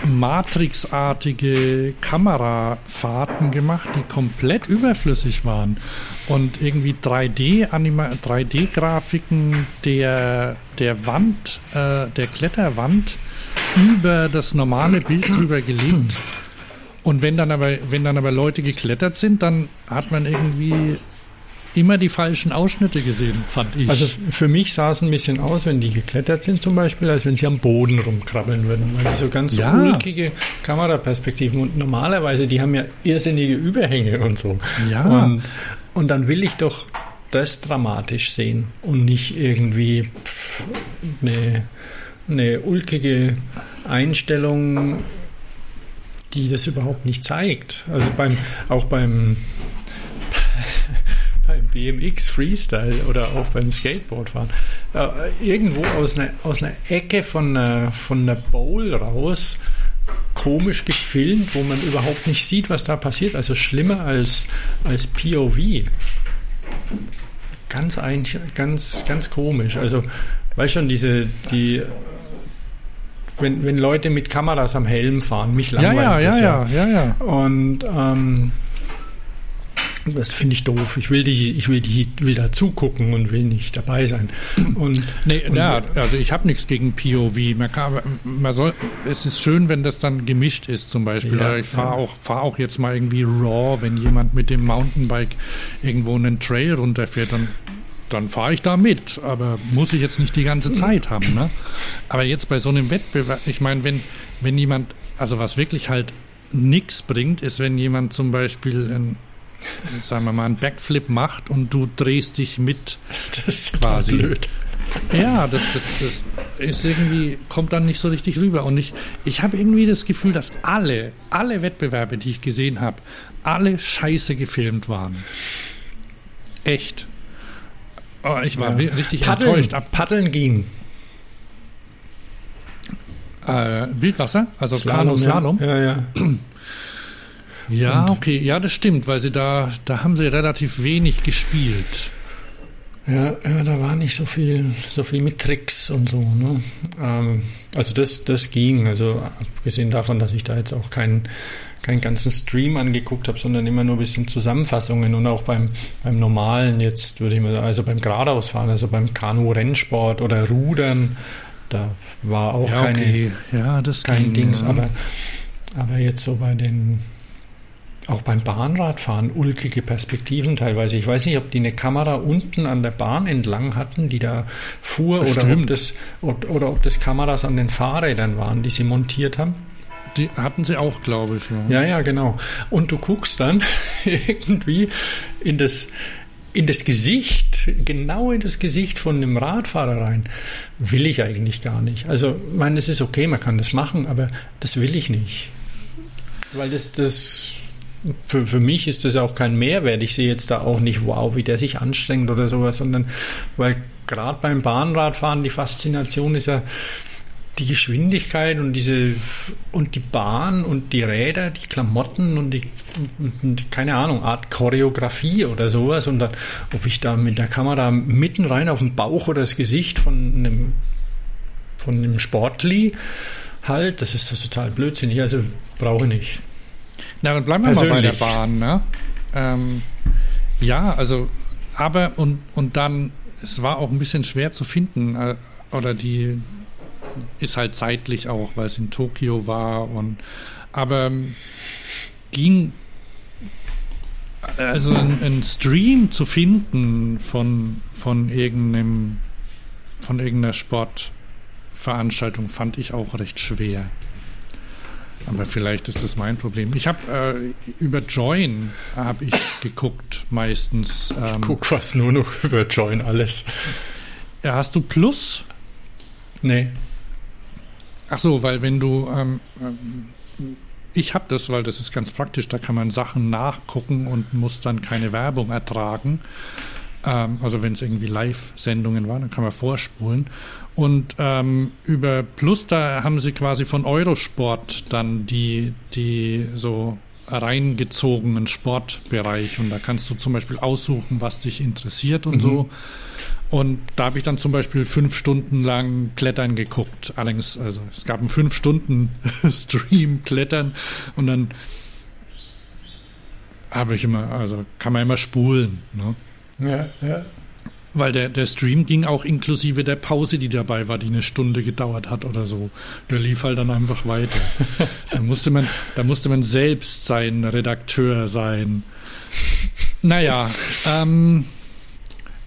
Speaker 1: Matrix-artige Kamerafahrten gemacht, die komplett überflüssig waren. Und irgendwie 3D-Grafiken der, der Wand, äh, der Kletterwand über das normale Bild drüber gelegt. Und wenn dann aber, wenn dann aber Leute geklettert sind, dann hat man irgendwie immer die falschen Ausschnitte gesehen, fand ich.
Speaker 2: Also für mich sah es ein bisschen aus, wenn die geklettert sind zum Beispiel, als wenn sie am Boden rumkrabbeln würden. Weil die so ganz ja. ulkige Kameraperspektiven und normalerweise, die haben ja irrsinnige Überhänge und so.
Speaker 1: Ja.
Speaker 2: Und, und dann will ich doch das dramatisch sehen und nicht irgendwie pff, eine, eine ulkige Einstellung, die das überhaupt nicht zeigt. Also beim, auch beim beim BMX Freestyle oder auch beim Skateboardfahren, äh, irgendwo aus einer, aus einer Ecke von einer, von einer Bowl raus komisch gefilmt, wo man überhaupt nicht sieht, was da passiert. Also schlimmer als, als POV. Ganz, ein, ganz, ganz komisch. Also, weißt schon, diese, die, wenn, wenn Leute mit Kameras am Helm fahren, mich langweilt
Speaker 1: ja, ja, das ja. ja, ja, ja.
Speaker 2: Und ähm, das finde ich doof. Ich will die, ich will die, will da zugucken und will nicht dabei sein. Und,
Speaker 1: nee, und ja, also ich habe nichts gegen POV. Man kann, man soll, es ist schön, wenn das dann gemischt ist, zum Beispiel. Ja, ich fahre ja. auch, fahr auch jetzt mal irgendwie raw, wenn jemand mit dem Mountainbike irgendwo einen Trail runterfährt, dann dann fahre ich da mit, aber muss ich jetzt nicht die ganze Zeit haben. Ne? Aber jetzt bei so einem Wettbewerb, ich meine, wenn, wenn jemand, also was wirklich halt nichts bringt, ist, wenn jemand zum Beispiel ein sagen wir mal, einen Backflip macht und du drehst dich mit.
Speaker 2: Das ist quasi blöd.
Speaker 1: Ja, das, das, das ist irgendwie, kommt dann nicht so richtig rüber. Und ich, ich habe irgendwie das Gefühl, dass alle, alle Wettbewerbe, die ich gesehen habe, alle scheiße gefilmt waren. Echt. Oh, ich war ja. richtig
Speaker 2: Paddeln,
Speaker 1: enttäuscht.
Speaker 2: Ab Paddeln ging.
Speaker 1: Äh, Wildwasser, also Slalom, Kanu Slalom.
Speaker 2: Ja, ja.
Speaker 1: Ja, Und okay, ja, das stimmt, weil sie da, da haben sie relativ wenig gespielt.
Speaker 2: Ja, ja, da war nicht so viel, so viel mit Tricks und so. Ne? Ähm, also das, das ging. Also abgesehen davon, dass ich da jetzt auch keinen, keinen ganzen Stream angeguckt habe, sondern immer nur ein bisschen Zusammenfassungen und auch beim, beim normalen jetzt würde ich mal sagen, also beim geradeausfahren, also beim Kanu-Rennsport oder Rudern, da war auch ja, keine, okay.
Speaker 1: ja, das
Speaker 2: kein ging, Dings, ja. aber, aber jetzt so bei den auch beim Bahnradfahren ulkige Perspektiven teilweise. Ich weiß nicht, ob die eine Kamera unten an der Bahn entlang hatten, die da fuhr, oder ob, das, oder ob das Kameras an den Fahrrädern waren, die sie montiert haben.
Speaker 1: Die hatten sie auch, glaube ich.
Speaker 2: Ja. ja, ja, genau. Und du guckst dann irgendwie in das, in das Gesicht, genau in das Gesicht von einem Radfahrer rein. Will ich eigentlich gar nicht. Also, ich meine, es ist okay, man kann das machen, aber das will ich nicht. Weil das, das für, für mich ist das auch kein Mehrwert. Ich sehe jetzt da auch nicht, wow, wie der sich anstrengt oder sowas, sondern weil gerade beim Bahnradfahren die Faszination ist ja die Geschwindigkeit und diese und die Bahn und die Räder, die Klamotten und die und, keine Ahnung, Art Choreografie oder sowas und dann, ob ich da mit der Kamera mitten rein auf den Bauch oder das Gesicht von einem von einem Sportli halt, das ist total blödsinnig, also brauche ich nicht.
Speaker 1: Na, dann bleiben wir mal bei der Bahn. Ne? Ähm, ja, also, aber und, und dann, es war auch ein bisschen schwer zu finden. Äh, oder die ist halt zeitlich auch, weil es in Tokio war. Und, aber ähm, ging Also ein, Stream zu finden von, von irgendeinem von irgendeiner Sportveranstaltung fand ich auch recht schwer. Aber vielleicht ist das mein Problem. Ich habe äh, über Join habe ich geguckt meistens.
Speaker 2: Ähm, ich guck fast nur noch über Join alles.
Speaker 1: Ja, hast du Plus?
Speaker 2: Nee.
Speaker 1: Ach so, weil wenn du ähm, ähm ich habe das, weil das ist ganz praktisch. Da kann man Sachen nachgucken und muss dann keine Werbung ertragen. Ähm, also wenn es irgendwie Live-Sendungen waren, dann kann man vorspulen. Und ähm, über Plus, da haben sie quasi von Eurosport dann die, die so reingezogenen Sportbereich. Und da kannst du zum Beispiel aussuchen, was dich interessiert und mhm. so. Und da habe ich dann zum Beispiel fünf Stunden lang Klettern geguckt. Allerdings, also es gab einen fünf Stunden Stream Klettern und dann habe ich immer, also kann man immer spulen. Ne?
Speaker 2: Ja, ja.
Speaker 1: Weil der, der Stream ging auch inklusive der Pause, die dabei war, die eine Stunde gedauert hat oder so. Der lief halt dann einfach weiter. da, musste man, da musste man selbst sein Redakteur sein. Naja, ähm,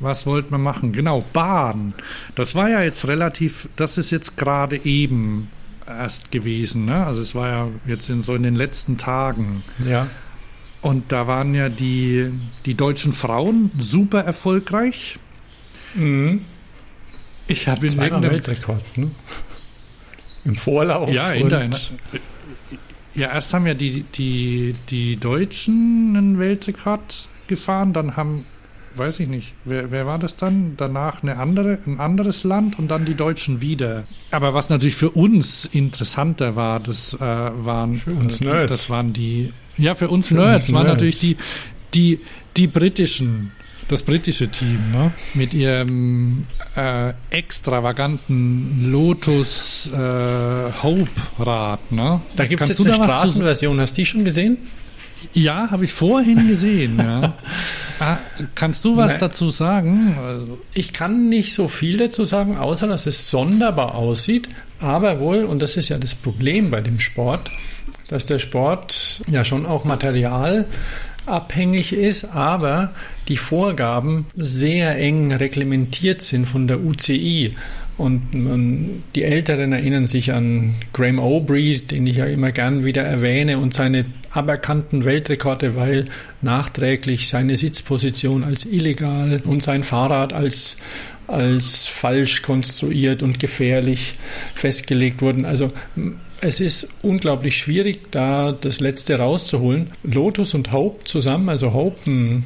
Speaker 1: was wollte man machen? Genau, Bahn. Das war ja jetzt relativ, das ist jetzt gerade eben erst gewesen. Ne? Also es war ja jetzt in so in den letzten Tagen.
Speaker 2: Ja.
Speaker 1: Und da waren ja die, die deutschen Frauen super erfolgreich.
Speaker 2: Mhm.
Speaker 1: Ich habe in irgendeinem
Speaker 2: Weltrekord, ne? Im Vorlauf.
Speaker 1: Ja, in deiner. Ja, erst haben ja die, die, die Deutschen einen Weltrekord gefahren, dann haben, weiß ich nicht, wer, wer war das dann? Danach eine andere, ein anderes Land und dann die Deutschen wieder. Aber was natürlich für uns interessanter war, das äh, waren
Speaker 2: für uns äh, Nerds.
Speaker 1: das waren die ja, für uns für Nerds uns waren Nerds. natürlich die, die, die britischen, das britische Team, ne? Mit ihrem äh, extravaganten Lotus äh, Hope Rad, ne?
Speaker 2: Da gibt es eine Straßenversion, hast du die schon gesehen?
Speaker 1: Ja, habe ich vorhin gesehen, ja. ah, kannst du was Nein. dazu sagen?
Speaker 2: Also ich kann nicht so viel dazu sagen, außer dass es sonderbar aussieht, aber wohl, und das ist ja das Problem bei dem Sport, dass der Sport ja schon auch materialabhängig ist, aber die Vorgaben sehr eng reglementiert sind von der UCI. Und man, die Älteren erinnern sich an Graham Aubrey, den ich ja immer gern wieder erwähne, und seine aberkannten Weltrekorde, weil nachträglich seine Sitzposition als illegal und sein Fahrrad als als falsch konstruiert und gefährlich festgelegt wurden. Also es ist unglaublich schwierig, da das Letzte rauszuholen. Lotus und Hope zusammen, also Hope ein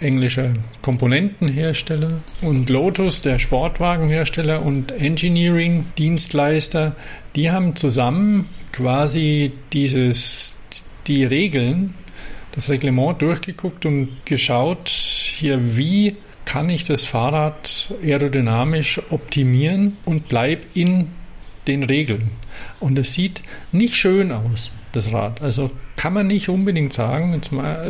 Speaker 2: englischer Komponentenhersteller und Lotus der Sportwagenhersteller und Engineering-Dienstleister, die haben zusammen quasi dieses, die Regeln, das Reglement durchgeguckt und geschaut, hier wie kann ich das Fahrrad aerodynamisch optimieren und bleib in den Regeln. Und es sieht nicht schön aus, das Rad. Also kann man nicht unbedingt sagen.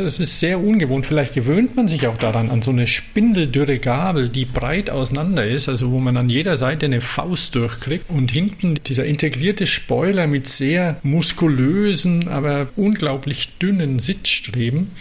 Speaker 2: Es ist sehr ungewohnt. Vielleicht gewöhnt man sich auch daran, an so eine spindeldürre Gabel, die breit auseinander ist, also wo man an jeder Seite eine Faust durchkriegt. Und hinten dieser integrierte Spoiler mit sehr muskulösen, aber unglaublich dünnen Sitzstreben.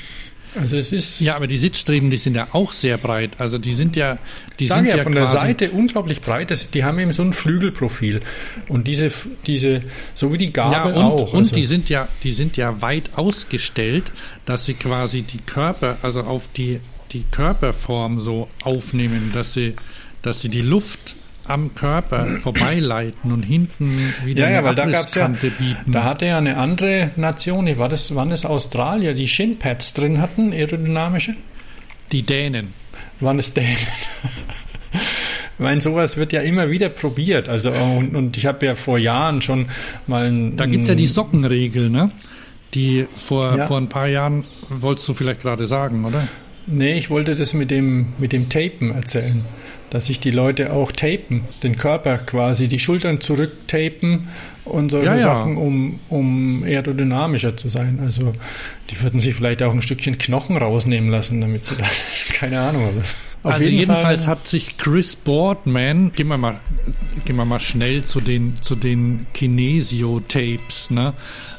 Speaker 1: Also es ist ja, aber die Sitzstreben, die sind ja auch sehr breit. Also die sind ja, die
Speaker 2: sind
Speaker 1: ja, ja
Speaker 2: von der Seite unglaublich breit. Das, die haben eben so ein Flügelprofil und diese, diese, so wie die Gabel
Speaker 1: ja, und,
Speaker 2: auch.
Speaker 1: Und also. die sind ja, die sind ja weit ausgestellt, dass sie quasi die Körper, also auf die die Körperform so aufnehmen, dass sie, dass sie die Luft am Körper vorbeileiten und hinten wieder
Speaker 2: ja, ja, eine Abrisskante ja, bieten. Da hatte ja eine andere Nation, war das, waren es Australier, die Shinpads drin hatten, aerodynamische?
Speaker 1: Die Dänen.
Speaker 2: Waren es Dänen? ich meine, sowas wird ja immer wieder probiert. Also, und, und ich habe ja vor Jahren schon mal ein,
Speaker 1: Da gibt es ja die Sockenregel, ne? Die vor, ja. vor ein paar Jahren wolltest du vielleicht gerade sagen, oder?
Speaker 2: Nee, ich wollte das mit dem, mit dem Tapen erzählen dass sich die Leute auch tapen, den Körper quasi, die Schultern zurücktapen und solche ja, ja. Sachen, um, um aerodynamischer zu sein. Also die würden sich vielleicht auch ein Stückchen Knochen rausnehmen lassen, damit sie das, keine Ahnung.
Speaker 1: Auf also jeden jedenfalls Fall. hat sich Chris Boardman, gehen wir mal, gehen wir mal schnell zu den, zu den Kinesio-Tapes, ne?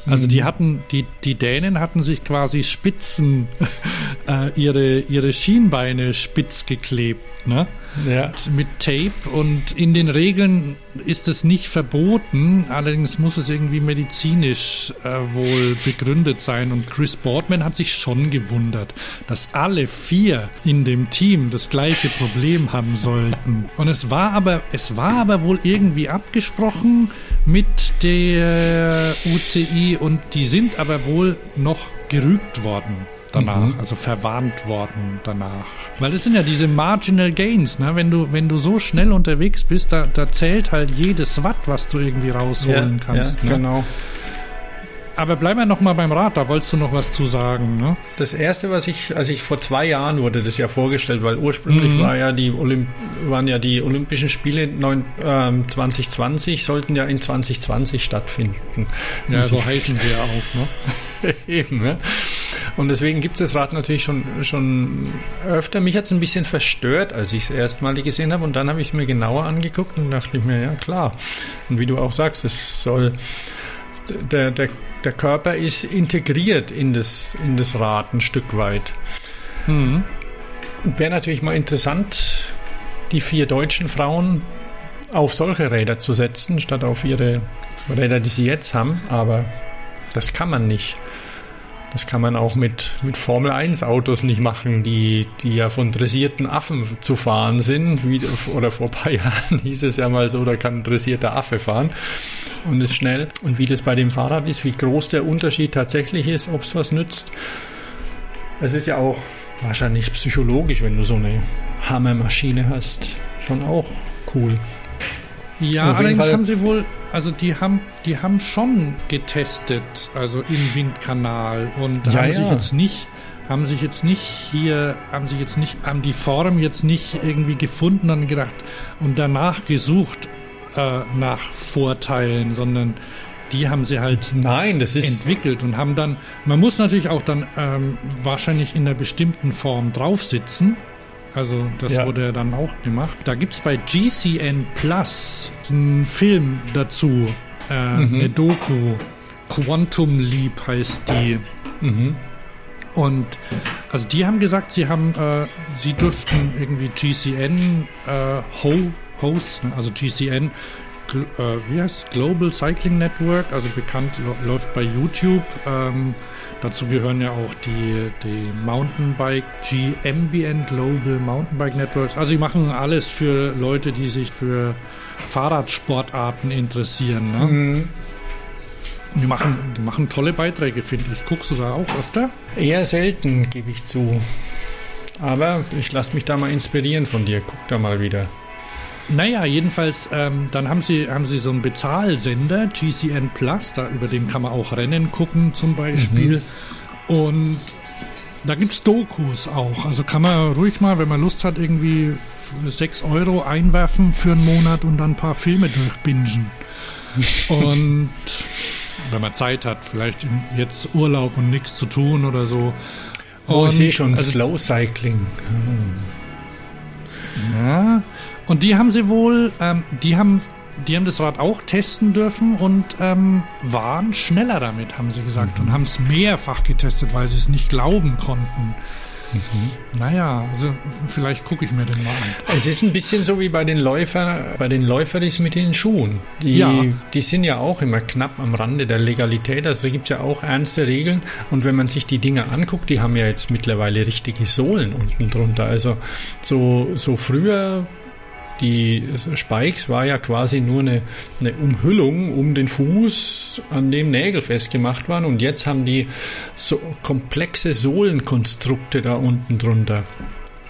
Speaker 1: Also mhm. die hatten, die, die Dänen hatten sich quasi Spitzen, äh, ihre, ihre Schienbeine spitz geklebt ne? Ja. Mit Tape. Und in den Regeln ist es nicht verboten, allerdings muss es irgendwie medizinisch äh, wohl begründet sein. Und Chris Boardman hat sich schon gewundert, dass alle vier in dem Team das gleiche Problem haben sollten. Und es war aber, es war aber wohl irgendwie abgesprochen mit der UCI und die sind aber wohl noch gerügt worden danach, mhm. also verwarnt worden danach. Weil das sind ja diese Marginal Gains, ne? Wenn du, wenn du so schnell unterwegs bist, da, da zählt halt jedes Watt, was du irgendwie rausholen ja, kannst.
Speaker 2: Ja, ne? Genau.
Speaker 1: Aber bleiben wir noch mal beim Rad, da wolltest du noch was zu sagen, ne?
Speaker 2: Das erste, was ich, als ich vor zwei Jahren wurde das ja vorgestellt, weil ursprünglich mhm. war ja die Olymp waren ja die Olympischen Spiele neun, ähm, 2020, sollten ja in 2020 stattfinden.
Speaker 1: Ja, so heißen sie ja auch,
Speaker 2: ne? Eben, ne? Und deswegen gibt es das Rad natürlich schon, schon öfter. Mich hat es ein bisschen verstört, als ich es erstmalig gesehen habe. Und dann habe ich es mir genauer angeguckt und dachte ich mir, ja klar. Und wie du auch sagst, es soll der, der, der Körper ist integriert in das, in das Rad ein Stück weit. Mhm. Wäre natürlich mal interessant, die vier deutschen Frauen auf solche Räder zu setzen, statt auf ihre Räder, die sie jetzt haben. Aber das kann man nicht. Das kann man auch mit, mit Formel 1 Autos nicht machen, die, die ja von dressierten Affen zu fahren sind. Wie, oder vor ein paar Jahren hieß es ja mal so, da kann ein dressierter Affe fahren und ist schnell. Und wie das bei dem Fahrrad ist, wie groß der Unterschied tatsächlich ist, ob es was nützt. Es ist ja auch wahrscheinlich psychologisch, wenn du so eine Hammermaschine hast. Schon auch cool.
Speaker 1: Ja, allerdings Fall. haben sie wohl, also die haben, die haben schon getestet, also im Windkanal und ja, haben ja. sich jetzt nicht, haben sich jetzt nicht hier, haben sich jetzt nicht, haben die Form jetzt nicht irgendwie gefunden und gedacht und danach gesucht äh, nach Vorteilen, sondern die haben sie halt
Speaker 2: Nein, das ist
Speaker 1: entwickelt und haben dann, man muss natürlich auch dann ähm, wahrscheinlich in einer bestimmten Form drauf sitzen also das ja. wurde dann auch gemacht. Da gibt es bei GCN Plus einen Film dazu, äh, mhm. eine Doku. Quantum Leap heißt die. Mhm. Und also die haben gesagt, sie haben, äh, sie dürften irgendwie GCN äh, ho hosten, also GCN, äh, wie heißt Global Cycling Network, also bekannt läuft bei YouTube. Ähm, Dazu gehören ja auch die, die Mountainbike GMBN Global Mountainbike Networks. Also die machen alles für Leute, die sich für Fahrradsportarten interessieren. Ne? Mhm. Die machen, die machen tolle Beiträge, finde ich. Guckst du da auch öfter?
Speaker 2: Eher selten, gebe ich zu. Aber ich lasse mich da mal inspirieren von dir. Guck da mal wieder.
Speaker 1: Naja, jedenfalls, ähm, dann haben sie, haben sie so einen Bezahlsender, GCN Plus, da, über den kann man auch Rennen gucken zum Beispiel. Mhm. Und da gibt es Dokus auch. Also kann man ruhig mal, wenn man Lust hat, irgendwie 6 Euro einwerfen für einen Monat und dann ein paar Filme durchbingen. und wenn man Zeit hat, vielleicht jetzt Urlaub und nichts zu tun oder so.
Speaker 2: Oh, und, ich sehe schon, also, Slow Cycling.
Speaker 1: Hm. Ja, und die haben sie wohl, ähm, die haben, die haben das Rad auch testen dürfen und ähm, waren schneller damit, haben sie gesagt, mhm. und haben es mehrfach getestet, weil sie es nicht glauben konnten. Mhm. Naja, also vielleicht gucke ich mir den mal an.
Speaker 2: Es ist ein bisschen so wie bei den Läufern, bei den Läuferis mit den Schuhen. Die, ja. die sind ja auch immer knapp am Rande der Legalität. Also gibt es ja auch ernste Regeln. Und wenn man sich die Dinge anguckt, die haben ja jetzt mittlerweile richtige Sohlen unten drunter. Also so, so früher die Spikes war ja quasi nur eine, eine, Umhüllung um den Fuß, an dem Nägel festgemacht waren. Und jetzt haben die so komplexe Sohlenkonstrukte da unten drunter.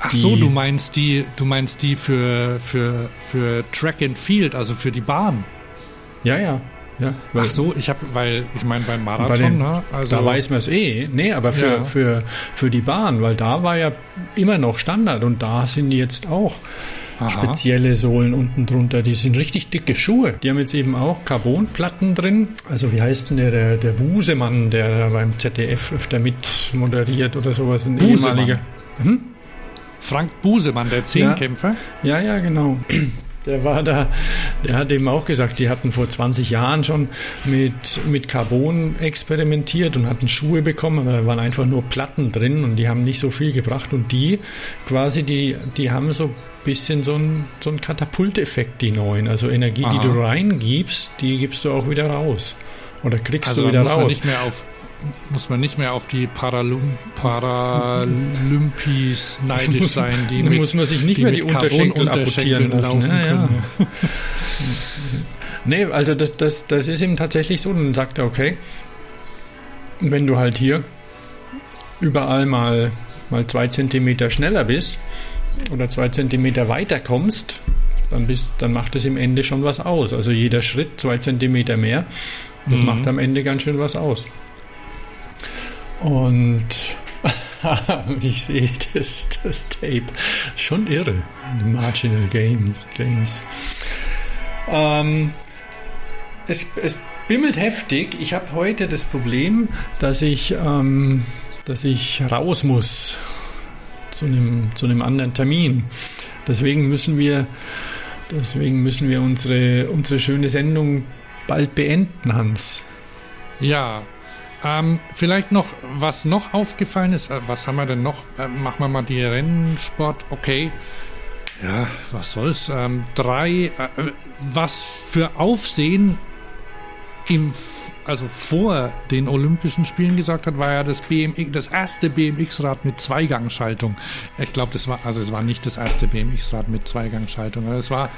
Speaker 1: Ach so, du meinst die, du meinst die für, für, für Track and Field, also für die Bahn.
Speaker 2: Ja, ja. Ja,
Speaker 1: Ach so, ich habe, weil ich meine beim Marathon, bei den, ne?
Speaker 2: Also, da weiß man es eh. Nee, aber für, ja. für, für die Bahn, weil da war ja immer noch Standard und da sind die jetzt auch Aha. spezielle Sohlen unten drunter. Die sind richtig dicke Schuhe. Die haben jetzt eben auch Carbonplatten drin. Also wie heißt denn der, der, der Busemann, der beim ZDF öfter mit moderiert oder sowas, ein
Speaker 1: Busemann. ehemaliger. Hm? Frank Busemann, der Zehnkämpfer.
Speaker 2: Ja, ja, ja genau. Der war da, der hat eben auch gesagt, die hatten vor 20 Jahren schon mit, mit Carbon experimentiert und hatten Schuhe bekommen, aber da waren einfach nur Platten drin und die haben nicht so viel gebracht. Und die quasi, die, die haben so ein bisschen so einen so einen Katapulteffekt, die neuen. Also Energie, Aha. die du reingibst, die gibst du auch wieder raus. Oder kriegst also du wieder raus.
Speaker 1: Nicht mehr auf muss man nicht mehr auf die Paralym Paralympis neidisch sein, die
Speaker 2: mit, muss man sich nicht mehr die Unterschenkel, Unterschenkel laufen ja, können. Ja. nee, also das, das, das ist ihm tatsächlich so. Dann sagt er, okay, wenn du halt hier überall mal, mal zwei Zentimeter schneller bist oder zwei Zentimeter weiter kommst, dann, bist, dann macht es im Ende schon was aus. Also jeder Schritt zwei Zentimeter mehr, das mhm. macht am Ende ganz schön was aus. Und ich sehe das, das Tape. Schon irre. Marginal Gain, Gains. Ähm, es, es bimmelt heftig. Ich habe heute das Problem, dass ich, ähm, dass ich raus muss zu einem, zu einem anderen Termin. Deswegen müssen wir, deswegen müssen wir unsere, unsere schöne Sendung bald beenden, Hans.
Speaker 1: Ja, ähm, vielleicht noch, was noch aufgefallen ist, äh, was haben wir denn noch? Äh, machen wir mal die Rennsport, okay. Ja, was soll's? Ähm, drei, äh, was für Aufsehen im, also vor den Olympischen Spielen gesagt hat, war ja das BMX, das erste BMX-Rad mit Zweigangschaltung. Ich glaube, das war, also es war nicht das erste BMX-Rad mit Zweigangschaltung, es war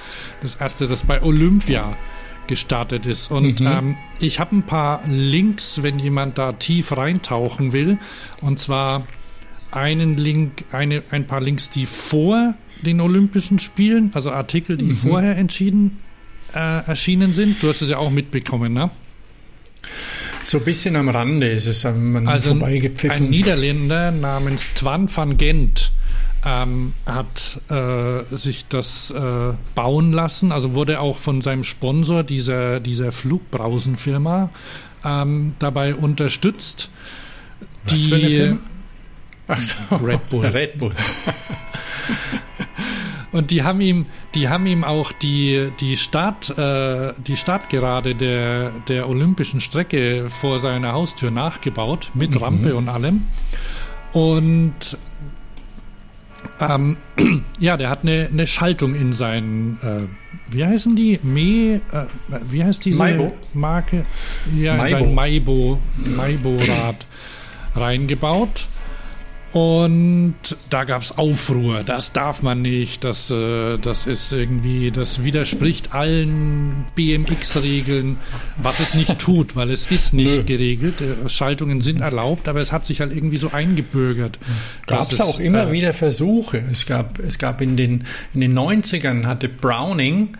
Speaker 1: das erste, das bei Olympia gestartet ist. Und mhm. ähm, ich habe ein paar Links, wenn jemand da tief reintauchen will. Und zwar einen Link, eine, ein paar Links, die vor den Olympischen Spielen, also Artikel, die mhm. vorher entschieden, äh, erschienen sind. Du hast es ja auch mitbekommen, ne?
Speaker 2: So ein bisschen am Rande ist es
Speaker 1: an also Ein Niederländer namens Twan van Gent ähm, hat äh, sich das äh, bauen lassen, also wurde auch von seinem Sponsor, dieser, dieser Flugbrausenfirma, ähm, dabei unterstützt.
Speaker 2: Was die, für eine Firma?
Speaker 1: Ach so, Red Bull. Red Bull. Und die haben ihm, die haben ihm auch die, die Start, äh, die Startgerade der, der olympischen Strecke vor seiner Haustür nachgebaut, mit mhm. Rampe und allem. Und ähm, ja, der hat eine, eine Schaltung in seinen, äh, wie heißen die? Me, äh, wie heißt diese Maibo. Marke? Ja, Maibo. in sein Maibo, Maibo-Rad reingebaut. Und da gab es Aufruhr, das darf man nicht, das, äh, das ist irgendwie, das widerspricht allen BMX-Regeln, was es nicht tut, weil es ist nicht Nö. geregelt. Äh, Schaltungen sind erlaubt, aber es hat sich halt irgendwie so eingebürgert.
Speaker 2: Gab es auch immer äh, wieder Versuche. Es gab, es gab in den, in den 90ern hatte Browning,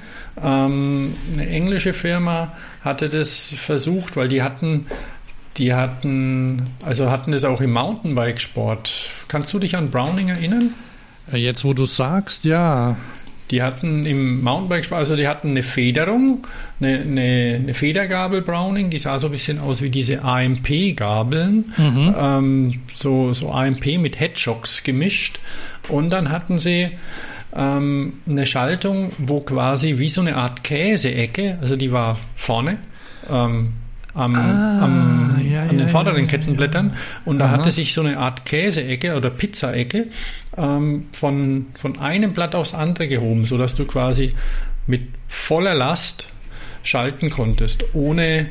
Speaker 2: ähm, eine englische Firma, hatte das versucht, weil die hatten die hatten, also hatten das auch im Mountainbikesport. Kannst du dich an Browning erinnern?
Speaker 1: Äh, jetzt, wo du sagst, ja.
Speaker 2: Die hatten im Mountainbikesport, also die hatten eine Federung, eine, eine, eine, Federgabel Browning, die sah so ein bisschen aus wie diese AMP-Gabeln, mhm. ähm, so, so AMP mit Headshocks gemischt. Und dann hatten sie ähm, eine Schaltung, wo quasi wie so eine Art Käseecke, also die war vorne, ähm, am, ah, am, ja, an den vorderen Kettenblättern. Und da Aha. hatte sich so eine Art Käseecke oder Pizzaecke ähm, von, von einem Blatt aufs andere gehoben, sodass du quasi mit voller Last schalten konntest, ohne,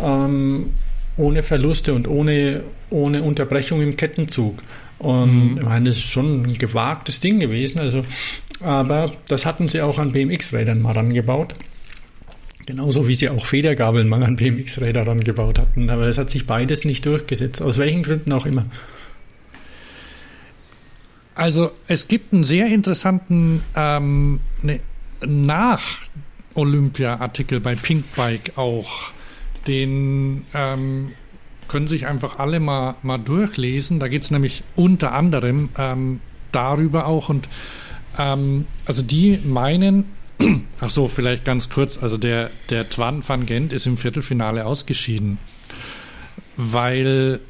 Speaker 2: ähm, ohne Verluste und ohne, ohne Unterbrechung im Kettenzug. Und mhm. ich meine, das ist schon ein gewagtes Ding gewesen. Also, aber das hatten sie auch an BMX-Rädern mal rangebaut. Genauso wie sie auch Federgabeln mal an BMX-Räder rangebaut hatten. Aber es hat sich beides nicht durchgesetzt, aus welchen Gründen auch immer.
Speaker 1: Also es gibt einen sehr interessanten ähm, ne, Nach-Olympia-Artikel bei Pinkbike auch. Den ähm, können sich einfach alle mal, mal durchlesen. Da geht es nämlich unter anderem ähm, darüber auch. Und ähm, also die meinen, Ach so, vielleicht ganz kurz. Also der, der Twan van Gent ist im Viertelfinale ausgeschieden, weil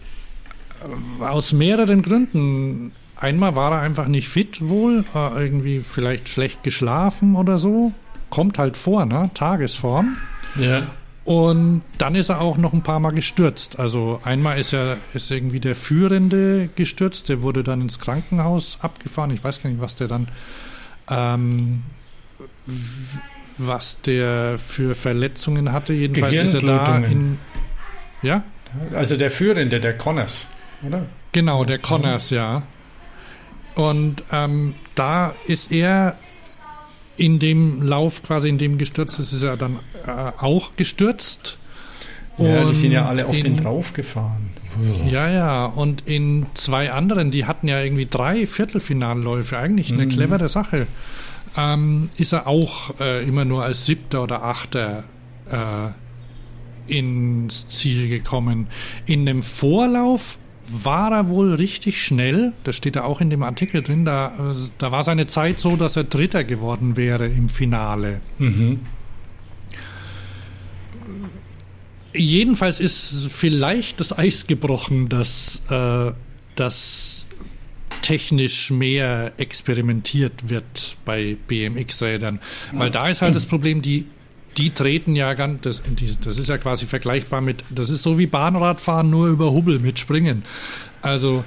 Speaker 1: äh, aus mehreren Gründen einmal war er einfach nicht fit wohl, irgendwie vielleicht schlecht geschlafen oder so. Kommt halt vor, ne? Tagesform.
Speaker 2: Ja.
Speaker 1: Und dann ist er auch noch ein paar Mal gestürzt. Also einmal ist er ist irgendwie der Führende gestürzt, der wurde dann ins Krankenhaus abgefahren. Ich weiß gar nicht, was der dann ähm, was der für Verletzungen hatte. Jedenfalls ist er da in. Ja?
Speaker 2: Also der Führende, der Connors, oder?
Speaker 1: Genau, der Connors, ja. Und ähm, da ist er in dem Lauf, quasi in dem gestürzt ist, ist er dann äh, auch gestürzt.
Speaker 2: Ja, und die sind ja alle auf in, den draufgefahren.
Speaker 1: Ja, ja, und in zwei anderen, die hatten ja irgendwie drei Viertelfinalläufe, eigentlich eine mhm. clevere Sache, ähm, ist er auch äh, immer nur als Siebter oder Achter äh, ins Ziel gekommen. In dem Vorlauf war er wohl richtig schnell. Das steht ja auch in dem Artikel drin. Da, da war seine Zeit so, dass er Dritter geworden wäre im Finale. Mhm. Jedenfalls ist vielleicht das Eis gebrochen, dass, äh, dass technisch mehr experimentiert wird bei BMX-Rädern. Weil da ist halt das Problem, die die treten ja ganz, das, das ist ja quasi vergleichbar mit, das ist so wie Bahnradfahren, nur über Hubbel mit Springen. Also,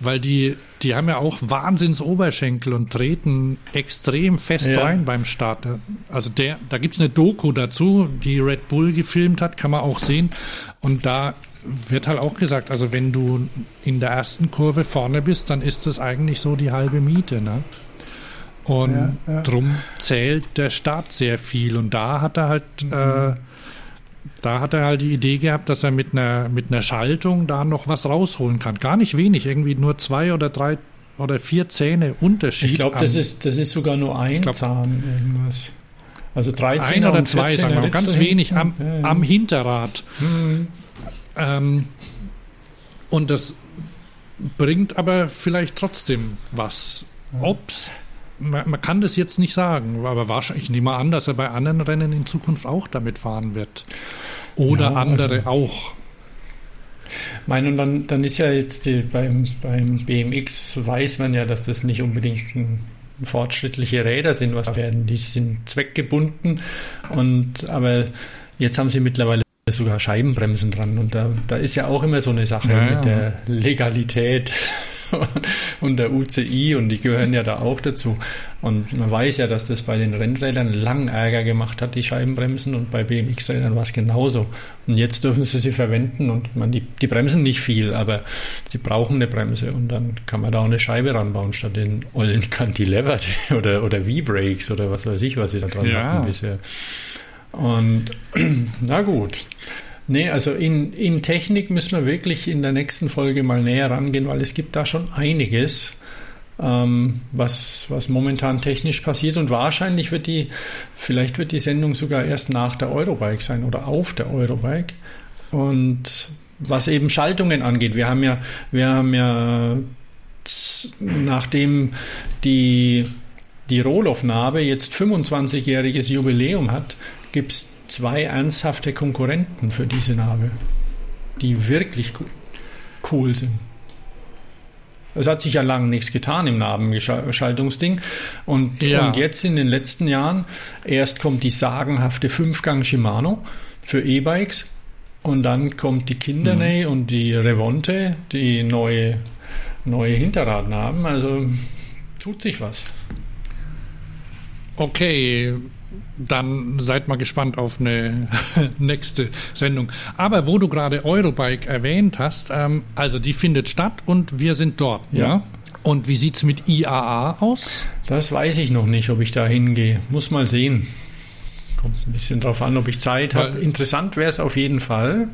Speaker 1: weil die, die haben ja auch Wahnsinns Oberschenkel und treten extrem fest ja. rein beim Start. Also der, da gibt es eine Doku dazu, die Red Bull gefilmt hat, kann man auch sehen. Und da wird halt auch gesagt, also wenn du in der ersten Kurve vorne bist, dann ist das eigentlich so die halbe Miete. Ne? Und ja, ja. drum zählt der Start sehr viel. Und da hat er halt, mhm. äh, da hat er halt die Idee gehabt, dass er mit einer, mit einer Schaltung da noch was rausholen kann. Gar nicht wenig, irgendwie nur zwei oder drei oder vier Zähne Unterschied.
Speaker 2: Ich glaube, das ist, das ist sogar nur ein glaub, Zahn irgendwas. Also drei Zähne.
Speaker 1: Ein oder zwei, sagen wir mal, ganz wenig am, ja, am Hinterrad. Mhm. Ähm, und das bringt aber vielleicht trotzdem was. Ob's man, man, kann das jetzt nicht sagen, aber wahrscheinlich, ich nehme an, dass er bei anderen Rennen in Zukunft auch damit fahren wird. Oder ja, andere also, auch.
Speaker 2: Mein, und dann, dann ist ja jetzt die, beim, beim BMX weiß man ja, dass das nicht unbedingt ein, fortschrittliche Räder sind, was werden. Die sind zweckgebunden und aber jetzt haben sie mittlerweile sogar Scheibenbremsen dran und da, da ist ja auch immer so eine Sache ja, mit der Legalität und der UCI und die gehören ja da auch dazu. Und man weiß ja, dass das bei den Rennrädern lang Ärger gemacht hat, die Scheibenbremsen und bei BMX-Rädern war es genauso. Und jetzt dürfen sie sie verwenden und man, die, die bremsen nicht viel, aber sie brauchen eine Bremse und dann kann man da auch eine Scheibe ranbauen statt den ollen Cantilever oder, oder V-Brakes oder was weiß ich, was sie da dran ja. hatten bisher. Und na gut. Nee, also in, in Technik müssen wir wirklich in der nächsten Folge mal näher rangehen, weil es gibt da schon einiges, ähm, was, was momentan technisch passiert und wahrscheinlich wird die, vielleicht wird die Sendung sogar erst nach der Eurobike sein oder auf der Eurobike. Und was eben Schaltungen angeht, wir haben ja, wir haben ja nachdem die, die Roloff-Narbe jetzt 25-jähriges Jubiläum hat, gibt es zwei ernsthafte Konkurrenten für diese Narbe, die wirklich cool sind. Es hat sich ja lange nichts getan im Narbenschaltungsding. Und, ja. und jetzt in den letzten Jahren, erst kommt die sagenhafte Fünfgang Shimano für E-Bikes und dann kommt die Kinderney mhm. und die Revonte, die neue, neue Hinterradnarben. Also tut sich was.
Speaker 1: Okay, dann seid mal gespannt auf eine nächste Sendung. Aber wo du gerade Eurobike erwähnt hast, ähm, also die findet statt und wir sind dort. Ja. ja? Und wie sieht es mit IAA aus?
Speaker 2: Das weiß ich noch nicht, ob ich da hingehe. Muss mal sehen. Kommt ein bisschen drauf an, ob ich Zeit habe. Interessant wäre es auf jeden Fall,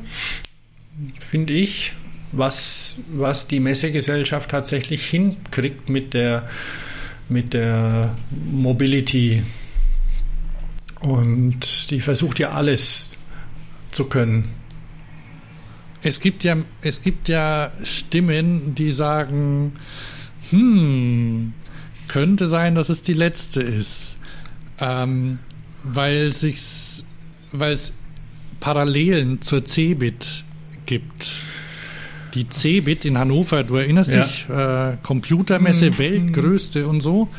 Speaker 2: finde ich, was, was die Messegesellschaft tatsächlich hinkriegt mit der, mit der Mobility und die versucht ja alles zu können.
Speaker 1: Es gibt ja, es gibt ja Stimmen, die sagen, hm, könnte sein, dass es die letzte ist. Ähm, weil sich's, weil es Parallelen zur Cebit gibt. die CeBIT in Hannover, du erinnerst
Speaker 2: Ja.
Speaker 1: dich, äh, Computermesse,
Speaker 2: Mhm.
Speaker 1: weltgrößte und so.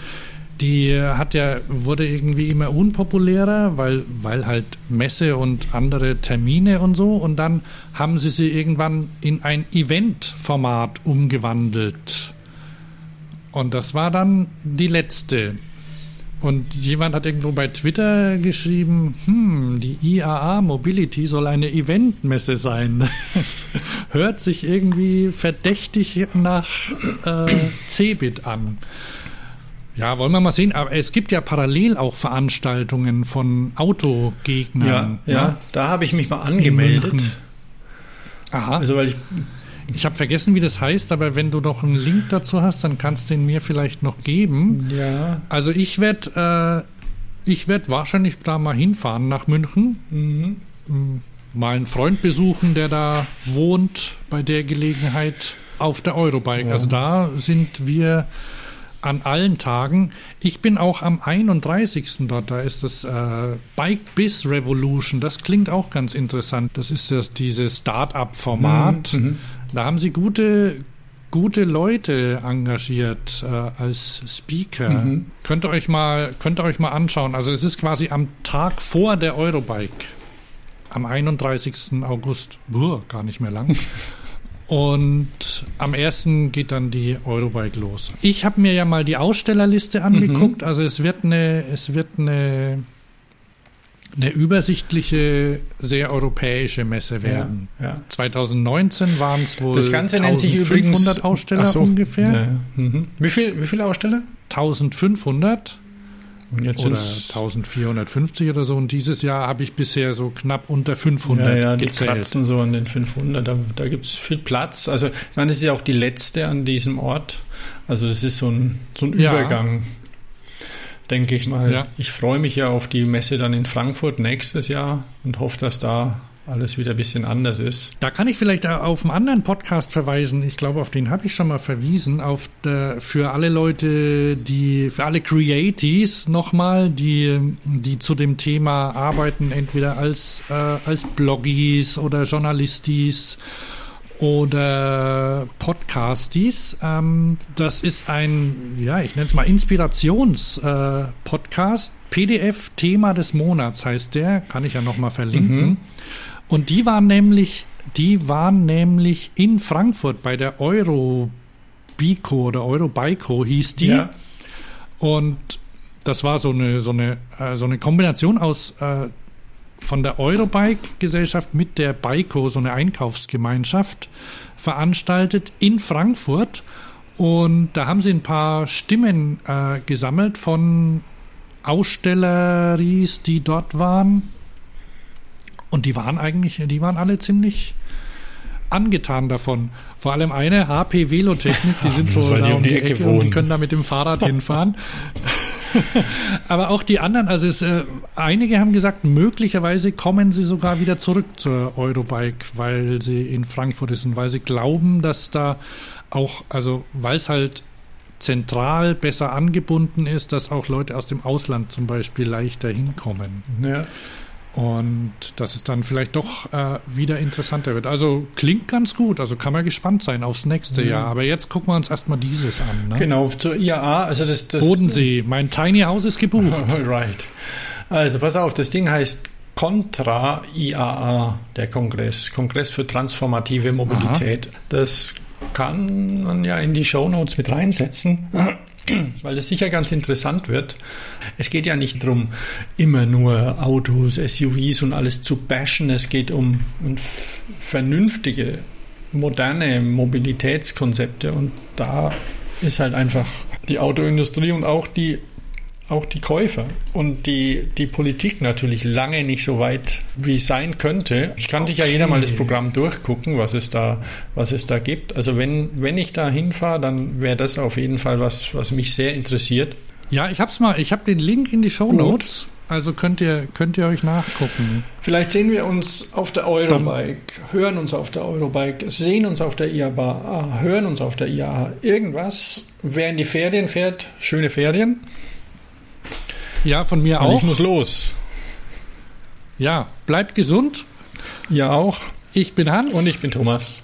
Speaker 1: Die hat ja, wurde irgendwie immer unpopulärer, weil, weil halt Messe und andere Termine und so. Und dann haben sie sie irgendwann in ein Event-Format umgewandelt. Und das war dann die letzte. Und jemand hat irgendwo bei Twitter geschrieben, hm, die IAA Mobility soll eine Eventmesse sein. Das hört sich irgendwie verdächtig nach äh, Cebit an. Ja, wollen wir mal sehen. Aber es gibt ja parallel auch Veranstaltungen von Autogegnern.
Speaker 2: Ja, ja,
Speaker 1: ne?
Speaker 2: da habe ich mich mal angemeldet.
Speaker 1: Aha.
Speaker 2: Also weil ich
Speaker 1: Ich habe vergessen, wie das heißt, aber wenn du noch einen Link dazu hast, dann kannst du ihn mir vielleicht noch geben.
Speaker 2: ja,
Speaker 1: Also ich werde äh, ich werd wahrscheinlich da mal hinfahren nach München,
Speaker 2: mhm.
Speaker 1: m, mal einen Freund besuchen, der da wohnt bei der Gelegenheit auf der Eurobike.
Speaker 2: Ja.
Speaker 1: Also da sind wir an allen Tagen. Ich bin auch am 31. dort. Da ist das äh, Bike Biz Revolution. Das klingt auch ganz interessant. Das ist das, dieses Start-up-Format.
Speaker 2: Mhm.
Speaker 1: Da haben sie gute, gute Leute engagiert äh, als Speaker.
Speaker 2: Mhm.
Speaker 1: Könnt ihr euch mal, könnt ihr euch mal anschauen. Also es ist quasi am Tag vor der Eurobike. Am 31. August. Buh, gar nicht mehr lang. Und am 1. geht dann die Eurobike los. Ich habe mir ja mal die Ausstellerliste angeguckt. Also es wird eine, es wird eine, eine übersichtliche, sehr europäische Messe werden.
Speaker 2: Ja, ja.
Speaker 1: 2019 waren es wohl
Speaker 2: Das Ganze nennt sich übrigens
Speaker 1: 1500 Aussteller
Speaker 2: so.
Speaker 1: ungefähr.
Speaker 2: Ja. Mhm. Wie, viel, wie viele Aussteller?
Speaker 1: 1500
Speaker 2: Und jetzt
Speaker 1: oder
Speaker 2: sind's-
Speaker 1: 1450 oder so. Und dieses Jahr habe ich bisher so knapp unter 500
Speaker 2: ja, ja, die
Speaker 1: gezählt.
Speaker 2: kratzen so an den 500. Da, da gibt es viel Platz. Also, ich meine, das ist ja auch die letzte an diesem Ort. Also, das ist so ein, so ein
Speaker 1: Ja.
Speaker 2: Übergang, denke ich mal.
Speaker 1: Ja.
Speaker 2: Ich freue mich ja auf die Messe dann in Frankfurt nächstes Jahr und hoffe, dass da alles wieder ein bisschen anders ist.
Speaker 1: Da kann ich vielleicht auf einen anderen Podcast verweisen. Ich glaube, auf den habe ich schon mal verwiesen. Auf der, für alle Leute, die, für alle Creaties nochmal, die, die zu dem Thema arbeiten, entweder als, äh, als Bloggies oder Journalistis oder Podcasties. Ähm, das ist ein, ja, ich nenne es mal Inspirations-Podcast. Äh, Podcast. PDF Thema des Monats heißt der, kann ich ja nochmal verlinken.
Speaker 2: Mhm.
Speaker 1: Und die waren nämlich, die waren nämlich in Frankfurt bei der Eurobico oder Eurobico hieß die.
Speaker 2: Ja.
Speaker 1: Und das war so eine, so eine, äh, so eine Kombination aus äh, von der Eurobike-Gesellschaft mit der Biko, so eine Einkaufsgemeinschaft, veranstaltet in Frankfurt. Und da haben sie ein paar Stimmen äh, gesammelt von Ausstelleries, die dort waren. Und die waren eigentlich, die waren alle ziemlich angetan davon. Vor allem eine HP Velotechnik, die sind so da um die Ecke, und die
Speaker 2: wohnen.
Speaker 1: können da mit dem Fahrrad hinfahren. Aber auch die anderen, also es, äh, einige haben gesagt, möglicherweise kommen sie sogar wieder zurück zur Eurobike, weil sie in Frankfurt ist und weil sie glauben, dass da auch, also weil es halt zentral besser angebunden ist, dass auch Leute aus dem Ausland zum Beispiel leichter hinkommen.
Speaker 2: Ja.
Speaker 1: Und dass es dann vielleicht doch äh, wieder interessanter wird. Also klingt ganz gut, also kann man gespannt sein aufs nächste
Speaker 2: Ja.
Speaker 1: Jahr. Aber jetzt gucken wir uns erstmal dieses an. Ne?
Speaker 2: Genau, zur IAA, also das, das
Speaker 1: Bodensee, mein Tiny House ist gebucht.
Speaker 2: Alright. Also pass auf, das Ding heißt Contra IAA, der Kongress. Kongress für transformative Mobilität. Das kann man ja in die Shownotes mit reinsetzen, weil das sicher ganz interessant wird. Es geht ja nicht darum, immer nur Autos, SUVs und alles zu bashen. Es geht um, vernünftige, moderne Mobilitätskonzepte und da ist halt einfach die Autoindustrie und auch die auch die Käufer und die, die Politik natürlich lange nicht so weit, wie es sein könnte. Ich kann sich ja jeder mal das Programm durchgucken, was es da, was es da gibt. Also wenn, wenn ich da hinfahre, dann wäre das auf jeden Fall was, was mich sehr interessiert.
Speaker 1: Ja, ich hab's mal, ich habe den Link in die Show Notes. Also könnt ihr, könnt ihr euch nachgucken.
Speaker 2: Vielleicht sehen wir uns auf der Eurobike, hören uns auf der Eurobike, sehen uns auf der IAA, hören uns auf der IAA. Irgendwas, wer in die Ferien fährt, schöne Ferien.
Speaker 1: Ja, von mir
Speaker 2: Und
Speaker 1: auch.
Speaker 2: ich muss los.
Speaker 1: Ja, bleibt gesund.
Speaker 2: Ihr auch.
Speaker 1: Ich bin Hans.
Speaker 2: Und ich bin Thomas.